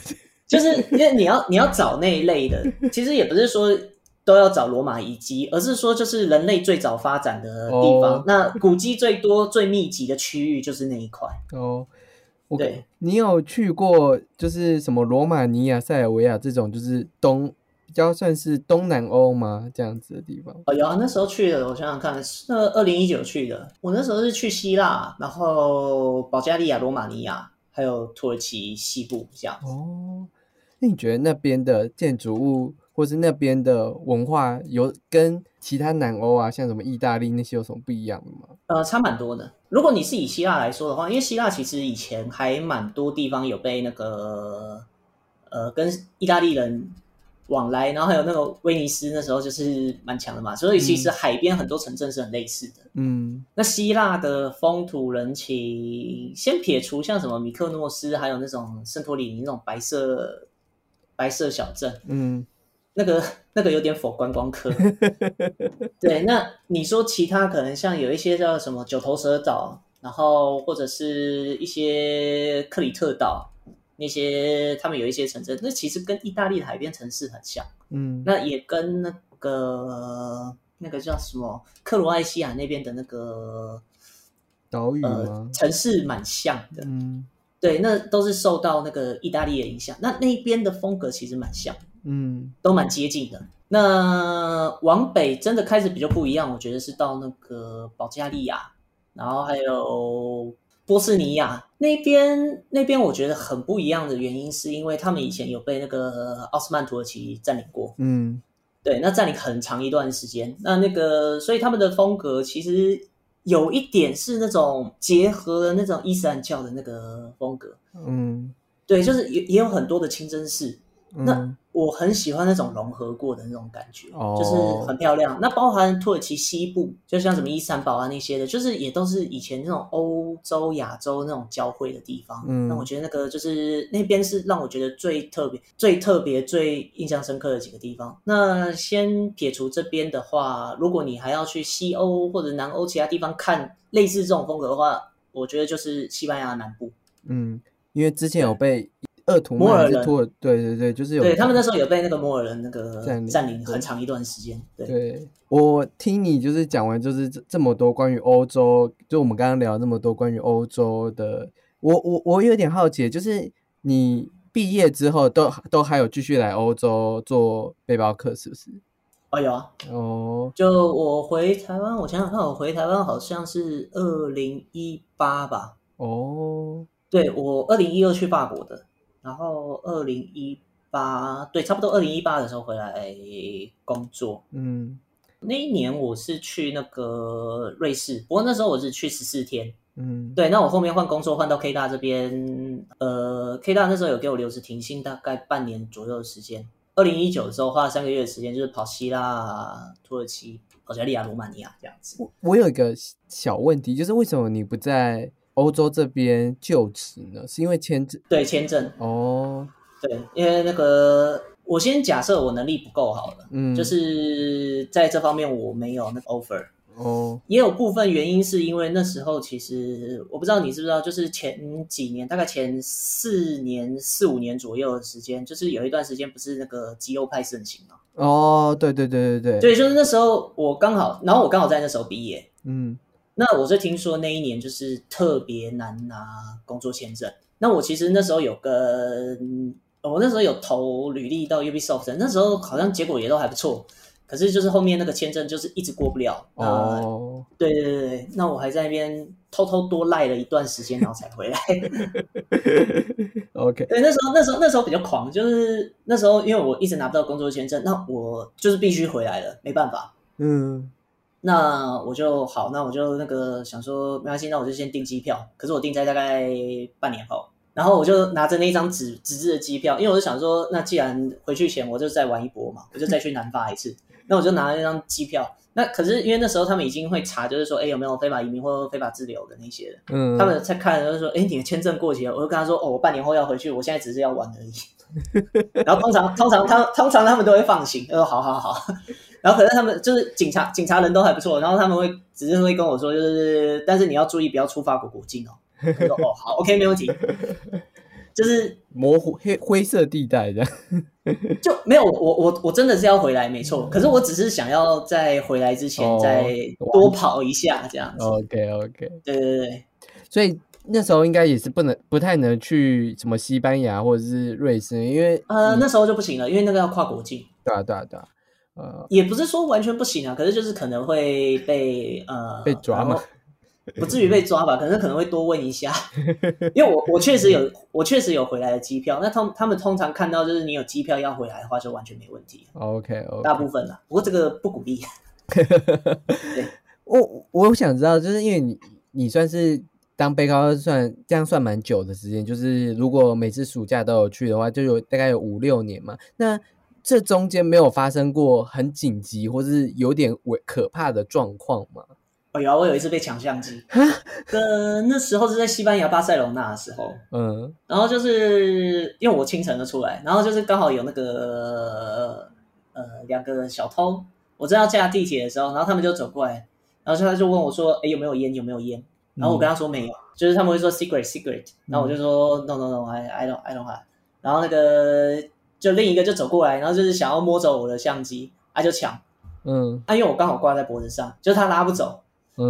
就是因为你要你要找那一类的，其实也不是说都要找罗马遗迹，而是说就是人类最早发展的地方，那古迹最多最密集的区域就是那一块。哦，对，你有去过就是什么罗马尼亚、塞尔维亚这种，就是东。比较算是东南欧吗？这样子的地方？哦，有啊，那时候去的，我想想看，是二零一九去的。我那时候是去希腊，然后保加利亚、罗马尼亚，还有土耳其西部这样。哦，那你觉得那边的建筑物，或是那边的文化，有跟其他南欧啊，像什么意大利那些有什么不一样的吗？呃，差蛮多的。如果你是以希腊来说的话，因为希腊其实以前还蛮多地方有被那个呃跟意大利人。往来，然后还有那个威尼斯那时候就是蛮强的嘛，所以其实海边很多城镇是很类似的。嗯，那希腊的风土人情，先撇除像什么米克诺斯，还有那种圣托里尼那种白色白色小镇，嗯，那个 那个有点否观光客。对，那你说其他可能像有一些叫什么九头蛇岛，然后或者是一些克里特岛。那些他们有一些城镇，那其实跟意大利的海边城市很像，嗯，那也跟那个那个叫什么克罗埃西亚那边的那个岛屿城市蛮像的，嗯，对，那都是受到那个意大利的影响，那那边的风格其实蛮像，嗯，都蛮接近的。那往北真的开始比较不一样，我觉得是到那个保加利亚，然后还有。波斯尼亚那边，那边我觉得很不一样的原因，是因为他们以前有被那个奥斯曼土耳其占领过。嗯，对，那占领很长一段时间。那那个，所以他们的风格其实有一点是那种结合了那种伊斯兰教的那个风格。嗯，对，就是也也有很多的清真寺。那我很喜欢那种融合过的那种感觉，就是很漂亮。那包含土耳其西部，就像什么伊斯坦堡啊那些的，就是也都是以前那种欧洲、亚洲那种交汇的地方。嗯那我觉得那个就是那边是让我觉得最特别、最特别、最印象深刻的几个地方。那先撇除这边的话，如果你还要去西欧或者南欧其他地方看类似这种风格的话，我觉得就是西班牙南部。嗯，因为之前有被。鄂图摩尔人，对对对，就是有。对他们那时候有被那个摩尔人那个占领很长一段时间。对，我听你就是讲完就是这么多关于欧洲，就我们刚刚聊那么多关于欧洲的，我我我有点好奇，就是你毕业之后都都还有继续来欧洲做背包客，是不是？哦，有啊。哦。就我回台湾，我想想看，我回台湾好像是二零一八吧。哦。对，我二零一二去法国的。然后二零一八，对，差不多二零一八的时候回来工作。嗯，那一年我是去那个瑞士，不过那时候我是去十四天。嗯，对，那我后面换工作换到 K 大这边，呃，K 大那时候有给我留职停薪，大概半年左右的时间。二零一九的时候花了三个月的时间，就是跑希腊、土耳其、保加利亚、罗马尼亚这样子。我我有一个小问题，就是为什么你不在？欧洲这边就职呢，是因为签证？对，签证。哦，对，因为那个，我先假设我能力不够好了，嗯，就是在这方面我没有那个 offer。哦，也有部分原因是因为那时候其实我不知道你知不知道，就是前几年，大概前四年、四五年左右的时间，就是有一段时间不是那个极右派盛行嘛？哦，对对对对对，对，就是那时候我刚好，然后我刚好在那时候毕业，嗯。那我是听说那一年就是特别难拿工作签证。那我其实那时候有跟我那时候有投履历到 Ubisoft，那时候好像结果也都还不错。可是就是后面那个签证就是一直过不了。哦，对对对对，那我还在那边偷偷多赖了一段时间，然后才回来。OK，对，那时候那时候那时候比较狂，就是那时候因为我一直拿不到工作签证，那我就是必须回来了，没办法。嗯。那我就好，那我就那个想说没关系，那我就先订机票。可是我订在大概半年后，然后我就拿着那张纸纸质的机票，因为我就想说，那既然回去前我就再玩一波嘛，我就再去南法一次。那我就拿了那张机票。那可是因为那时候他们已经会查，就是说，哎，有没有非法移民或非法滞留的那些人？嗯，他们在看，就是说，哎，你的签证过期了。我就跟他说，哦，我半年后要回去，我现在只是要玩而已。然后通常通常他通常他们都会放行，他说，好好好。然后可是他们就是警察，警察人都还不错。然后他们会只是会跟我说，就是但是你要注意不要出发国国境哦。我说哦好，OK 没问题。就是模糊黑灰色地带的，就没有我我我真的是要回来没错。可是我只是想要在回来之前再多跑一下这样子。OK OK，对对对。所以那时候应该也是不能不太能去什么西班牙或者是瑞士，因为呃那时候就不行了，因为那个要跨国境。对啊对啊对啊。呃，也不是说完全不行啊，可是就是可能会被呃 被抓嘛，不至于被抓吧，可是可能会多问一下，因为我我确实有 我确实有回来的机票，那他他们通常看到就是你有机票要回来的话，就完全没问题。OK，大部分的，不过这个不鼓励。我我想知道，就是因为你你算是当背包算这样算蛮久的时间，就是如果每次暑假都有去的话，就有大概有五六年嘛，那。这中间没有发生过很紧急或是有点危可怕的状况吗？哦，有，我有一次被抢相机，跟，那时候是在西班牙巴塞罗那的时候，嗯，然后就是因为我清晨的出来，然后就是刚好有那个呃两个小偷，我正要下地铁的时候，然后他们就走过来，然后他就问我说：“哎，有没有烟？有没有烟？”然后我跟他说没有，就是他们会说 secret secret，然后我就说 no no no，I I don't I don't have，然后那个就另一个就走过来，然后就是想要摸走我的相机，他就抢，嗯，啊，因为我刚好挂在脖子上，就是他拉不走。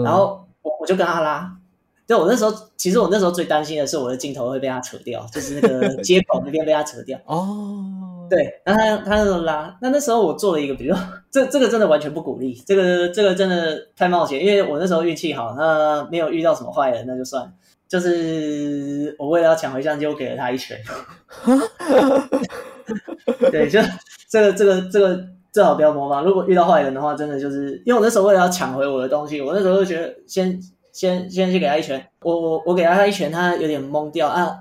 然后我我就跟他拉，对我那时候，其实我那时候最担心的是我的镜头会被他扯掉，就是那个接口那边被他扯掉。哦，对，然后他他那时候拉，那那时候我做了一个，比如这这个真的完全不鼓励，这个这个真的太冒险，因为我那时候运气好，那没有遇到什么坏人，那就算。就是我为了要抢回相机，我给了他一拳。对，就这个这个这个。最好不要模仿。如果遇到坏人的话，真的就是因为我那时候为了要抢回我的东西，我那时候就觉得先先先去给他一拳。我我我给他他一拳，他有点懵掉啊，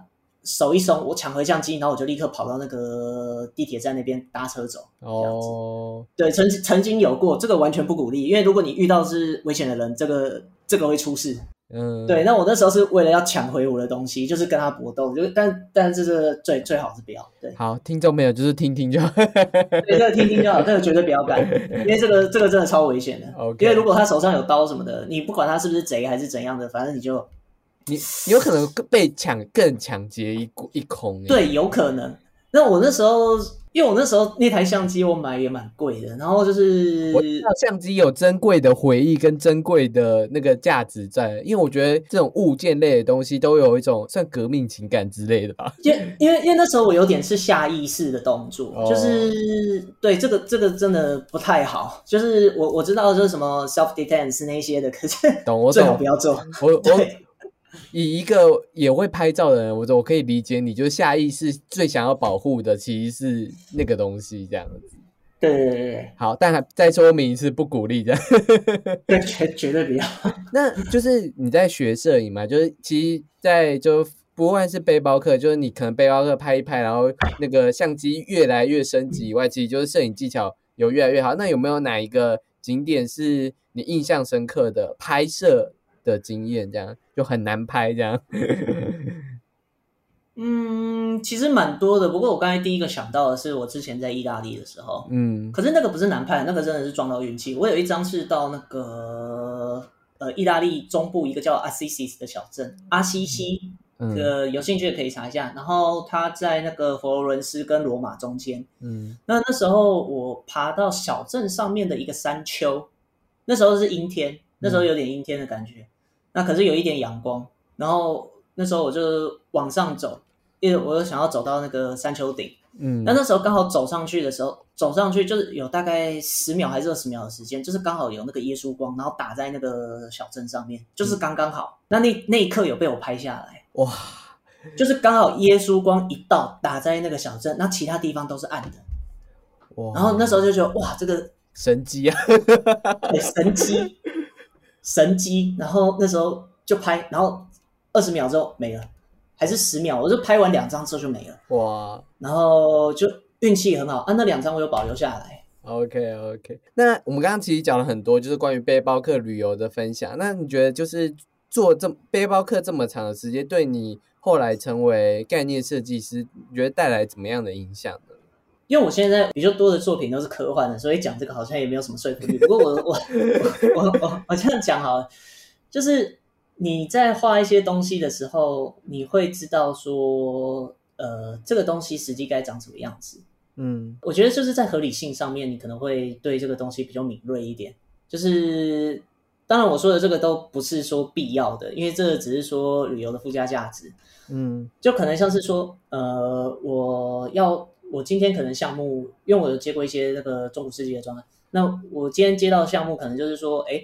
手一松，我抢回相机，然后我就立刻跑到那个地铁站那边搭车走。哦，对，曾曾经有过这个完全不鼓励，因为如果你遇到是危险的人，这个这个会出事。嗯，对，那我那时候是为了要抢回我的东西，就是跟他搏斗，就但但这是最最好是不要。对，好，听众没有就是听听就好，对，这个听听就好，这个绝对不要干，因为这个这个真的超危险的。OK，因为如果他手上有刀什么的，你不管他是不是贼还是怎样的，反正你就你有可能被抢更抢劫一一空。对，有可能。那我那时候。因为我那时候那台相机我买也蛮贵的，然后就是相机有珍贵的回忆跟珍贵的那个价值在，因为我觉得这种物件类的东西都有一种算革命情感之类的吧。因因为因为那时候我有点是下意识的动作，就是对这个这个真的不太好，就是我我知道就是什么 self defense 那些的，可是懂我 最好不要做。我我。以一个也会拍照的人，我说我可以理解你，就是下意识最想要保护的其实是那个东西，这样子。对对对对。好，但再说明一次，不鼓励的。对，绝绝对不要。那就是你在学摄影嘛？就是其实，在就不管是背包客，就是你可能背包客拍一拍，然后那个相机越来越升级以外，其实就是摄影技巧有越来越好。那有没有哪一个景点是你印象深刻的拍摄？的经验，这样就很难拍，这样。嗯，其实蛮多的。不过我刚才第一个想到的是，我之前在意大利的时候，嗯，可是那个不是难拍，那个真的是撞到运气。我有一张是到那个呃意大利中部一个叫阿西西的小镇，阿西西，呃，有兴趣的可以查一下。然后它在那个佛罗伦斯跟罗马中间，嗯，那那时候我爬到小镇上面的一个山丘，那时候是阴天，那时候有点阴天的感觉。那可是有一点阳光，然后那时候我就往上走，因为我想要走到那个山丘顶。嗯，那那时候刚好走上去的时候，走上去就是有大概十秒还是二十秒的时间，就是刚好有那个耶稣光，然后打在那个小镇上面，就是刚刚好。那那那一刻有被我拍下来，哇！就是刚好耶稣光一到打在那个小镇，那其他地方都是暗的，哇！然后那时候就觉得哇，这个神机啊，神机。神机，然后那时候就拍，然后二十秒之后没了，还是十秒，我就拍完两张之后就没了。哇！然后就运气很好，啊，那两张我有保留下来。OK OK，那我们刚刚其实讲了很多，就是关于背包客旅游的分享。那你觉得就是做这背包客这么长的时间，对你后来成为概念设计师，你觉得带来怎么样的影响呢？因为我现在比较多的作品都是科幻的，所以讲这个好像也没有什么说服力。不过我我我我我这样讲好了，就是你在画一些东西的时候，你会知道说，呃，这个东西实际该长什么样子。嗯，我觉得就是在合理性上面，你可能会对这个东西比较敏锐一点。就是当然我说的这个都不是说必要的，因为这只是说旅游的附加价值。嗯，就可能像是说，呃，我要。我今天可能项目，因为我有接过一些那个中古世纪的专案，那我今天接到项目，可能就是说，哎，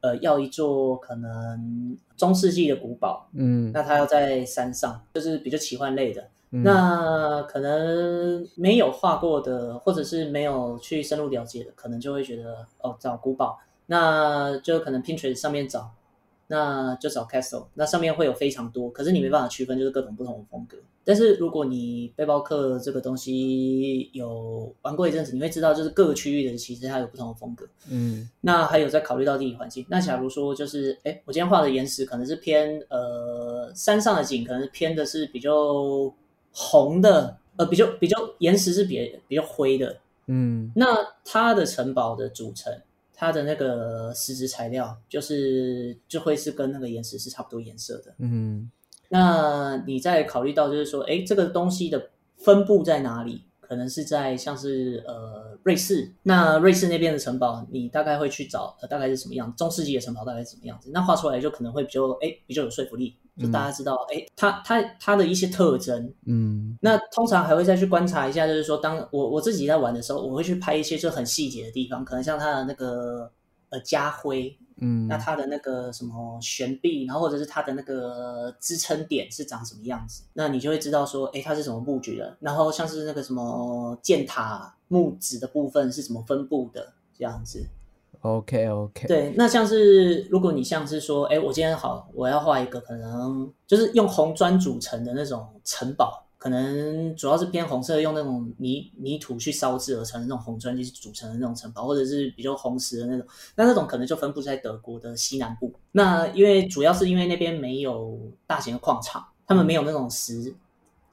呃，要一座可能中世纪的古堡，嗯，那它要在山上，就是比较奇幻类的，那可能没有画过的，或者是没有去深入了解的，可能就会觉得，哦，找古堡，那就可能 Pinterest 上面找，那就找 Castle，那上面会有非常多，可是你没办法区分，就是各种不同的风格。但是如果你背包客这个东西有玩过一阵子，你会知道，就是各个区域的其实它有不同的风格。嗯，那还有在考虑到地理环境。那假如说就是，哎，我今天画的岩石可能是偏呃山上的景，可能是偏的是比较红的，呃，比较比较岩石是比比较灰的。嗯，那它的城堡的组成，它的那个石质材料，就是就会是跟那个岩石是差不多颜色的。嗯。那你再考虑到，就是说，哎，这个东西的分布在哪里？可能是在像是呃瑞士，那瑞士那边的城堡，你大概会去找，呃，大概是什么样？中世纪的城堡大概是什么样子？那画出来就可能会比较，哎，比较有说服力，就大家知道，哎，它它它的一些特征，嗯，那通常还会再去观察一下，就是说，当我我自己在玩的时候，我会去拍一些就很细节的地方，可能像它的那个呃家徽。嗯，那它的那个什么悬臂，然后或者是它的那个支撑点是长什么样子，那你就会知道说，哎，它是怎么布局的。然后像是那个什么箭塔木质的部分是怎么分布的这样子。OK OK。对，那像是如果你像是说，哎，我今天好，我要画一个可能就是用红砖组成的那种城堡。可能主要是偏红色，用那种泥泥土去烧制而成的那种红砖，就是组成的那种城堡，或者是比较红石的那种。那那种可能就分布在德国的西南部。那因为主要是因为那边没有大型的矿场，他们没有那种石。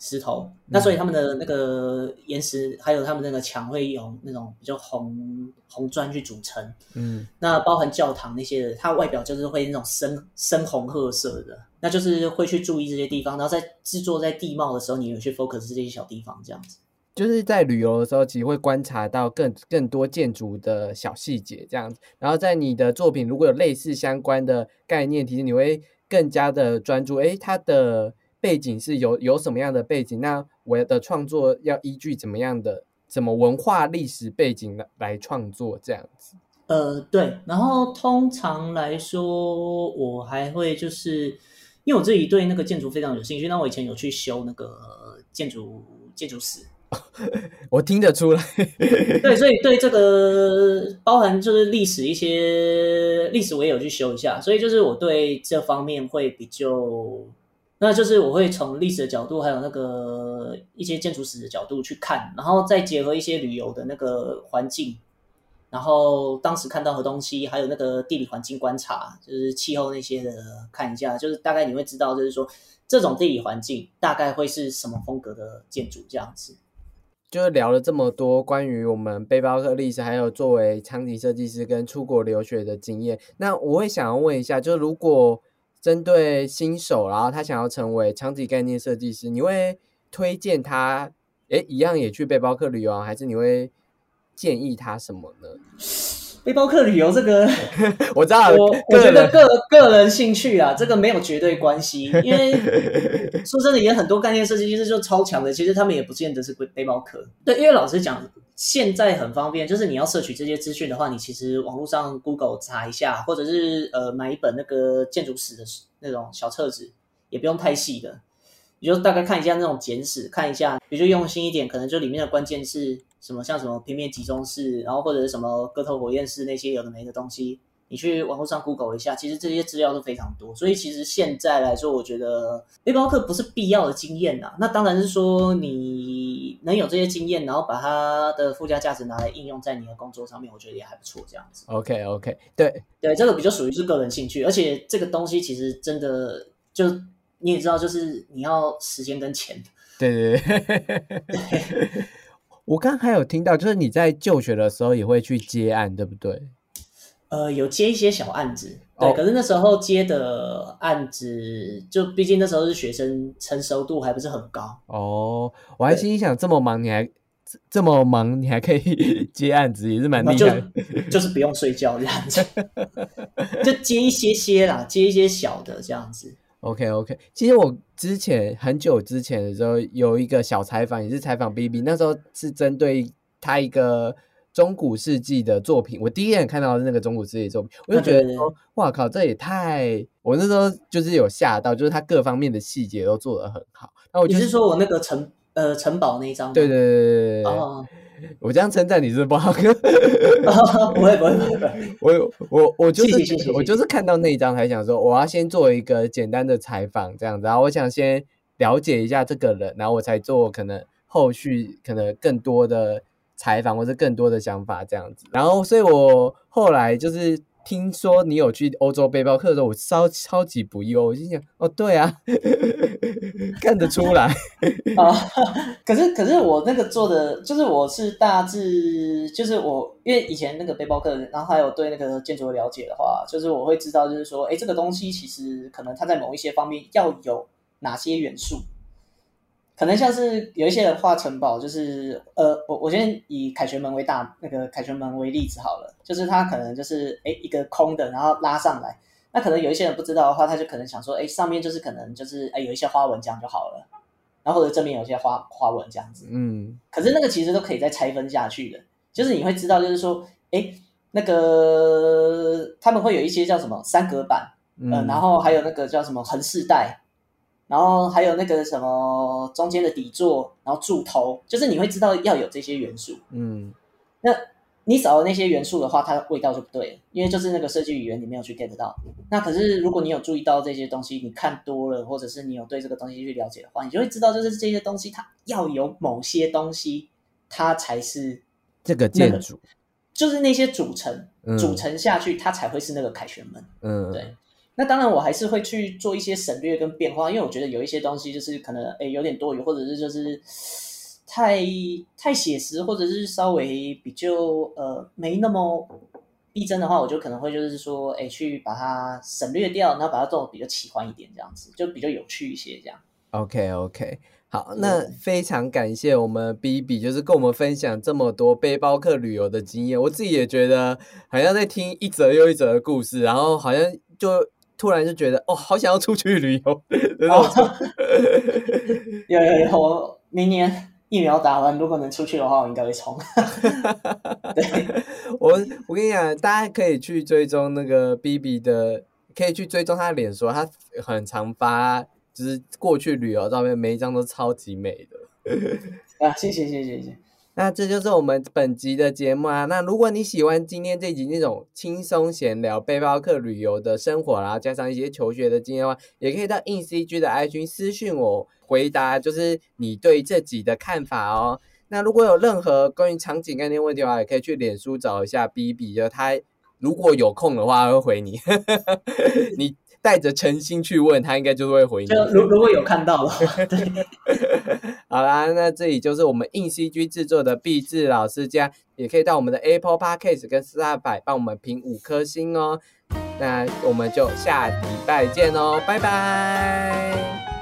石头，那所以他们的那个岩石，还有他们那个墙会用那种比较红红砖去组成。嗯，那包含教堂那些的，它外表就是会那种深深红褐色的，那就是会去注意这些地方。然后在制作在地貌的时候，你有去 focus 这些小地方，这样子。就是在旅游的时候，其实会观察到更更多建筑的小细节，这样子。然后在你的作品如果有类似相关的概念，其实你会更加的专注。哎，它的。背景是有有什么样的背景？那我的创作要依据怎么样的、什么文化历史背景来来创作这样子？呃，对。然后通常来说，我还会就是因为我自己对那个建筑非常有兴趣，那我以前有去修那个建筑建筑史，我听得出来。对，所以对这个包含就是历史一些历史，我也有去修一下，所以就是我对这方面会比较。那就是我会从历史的角度，还有那个一些建筑史的角度去看，然后再结合一些旅游的那个环境，然后当时看到的东西，还有那个地理环境观察，就是气候那些的看一下，就是大概你会知道，就是说这种地理环境大概会是什么风格的建筑这样子。就是聊了这么多关于我们背包客历史，还有作为场景设计师跟出国留学的经验，那我会想要问一下，就是如果。针对新手，然后他想要成为场景概念设计师，你会推荐他？诶，一样也去背包客旅游，还是你会建议他什么呢？背包客旅游这个，我知道，我我觉得个个人兴趣啊，这个没有绝对关系。因为说真的，也很多概念设计师就超强的，其实他们也不见得是背背包客。对，因为老实讲，现在很方便，就是你要摄取这些资讯的话，你其实网络上 Google 查一下，或者是呃买一本那个建筑史的那种小册子，也不用太细的，你就大概看一下那种简史，看一下，比如用心一点，可能就里面的关键是。什么像什么平面集中式，然后或者是什么割头火焰式那些有的没的东西，你去网络上 Google 一下，其实这些资料都非常多。所以其实现在来说，我觉得背包客不是必要的经验呐。那当然是说你能有这些经验，然后把它的附加价值拿来应用在你的工作上面，我觉得也还不错。这样子。OK OK，对对，这个比较属于是个人兴趣，而且这个东西其实真的就你也知道，就是你要时间跟钱。对对对。我刚还有听到，就是你在就学的时候也会去接案，对不对？呃，有接一些小案子，对。可是那时候接的案子，就毕竟那时候是学生，成熟度还不是很高。哦，我还心想，这么忙你还这么忙，你还可以 接案子，也是蛮厉害。就是不用睡觉这样子，就接一些些啦，接一些小的这样子。OK OK，其实我之前很久之前的时候有一个小采访，也是采访 B B，那时候是针对他一个中古世纪的作品。我第一眼看到是那个中古世纪作品，我就觉得说，哇靠，这也太……我那时候就是有吓到，就是他各方面的细节都做得很好。那我你是说我那个城呃城堡那一张？对对对对对哦。我这样称赞你是不好，不会不会不会，我我我就是我就是看到那一张才想说，我要先做一个简单的采访这样子，然后我想先了解一下这个人，然后我才做可能后续可能更多的采访或者更多的想法这样子。然后，所以我后来就是。听说你有去欧洲背包客的时候，我超超级不意外。我心想，哦，对啊，看得出来啊。可是，可是我那个做的，就是我是大致，就是我因为以前那个背包客，然后还有对那个建筑的了解的话，就是我会知道，就是说，哎，这个东西其实可能它在某一些方面要有哪些元素。可能像是有一些人画城堡，就是呃，我我先以凯旋门为大那个凯旋门为例子好了，就是它可能就是哎一个空的，然后拉上来，那可能有一些人不知道的话，他就可能想说，哎，上面就是可能就是哎有一些花纹这样就好了，然后或者正面有些花花纹这样子，嗯，可是那个其实都可以再拆分下去的，就是你会知道，就是说，哎，那个他们会有一些叫什么三格板，嗯，然后还有那个叫什么横式带。然后还有那个什么中间的底座，然后柱头，就是你会知道要有这些元素。嗯，那你少了那些元素的话，它味道就不对了，因为就是那个设计语言你没有去 get 到。那可是如果你有注意到这些东西，你看多了，或者是你有对这个东西去了解的话，你就会知道，就是这些东西它要有某些东西，它才是这个建筑，就是那些组成组成下去，它才会是那个凯旋门。嗯，对。那当然，我还是会去做一些省略跟变化，因为我觉得有一些东西就是可能诶有点多余，或者是就是太太写实，或者是稍微比较呃没那么逼真的话，我就可能会就是说诶去把它省略掉，然后把它做比较奇幻一点，这样子就比较有趣一些这样。OK OK，好，那非常感谢我们 B B，就是跟我们分享这么多背包客旅游的经验，我自己也觉得好像在听一则又一则的故事，然后好像就。突然就觉得哦，好想要出去旅游。有有有，我明年疫苗打完，如果能出去的话，我应该会冲。对，我我跟你讲，大家可以去追踪那个 B B 的，可以去追踪他的脸，说他很常发，就是过去旅游照片，每一张都超级美的。啊，谢谢谢谢谢谢。那这就是我们本集的节目啊。那如果你喜欢今天这集那种轻松闲聊背包客旅游的生活啦，加上一些求学的经验的话，也可以到 In CG 的 i 群私讯我回答，就是你对这集的看法哦。那如果有任何关于场景概念问题的话，也可以去脸书找一下 B B，就他如果有空的话会回你。你。带着诚心去问他，应该就会回你。就如如果有看到了，好啦，那这里就是我们硬 CG 制作的毕志老师家，也可以到我们的 Apple Podcast 跟 s t a r 帮我们评五颗星哦。那我们就下礼拜见哦，拜拜。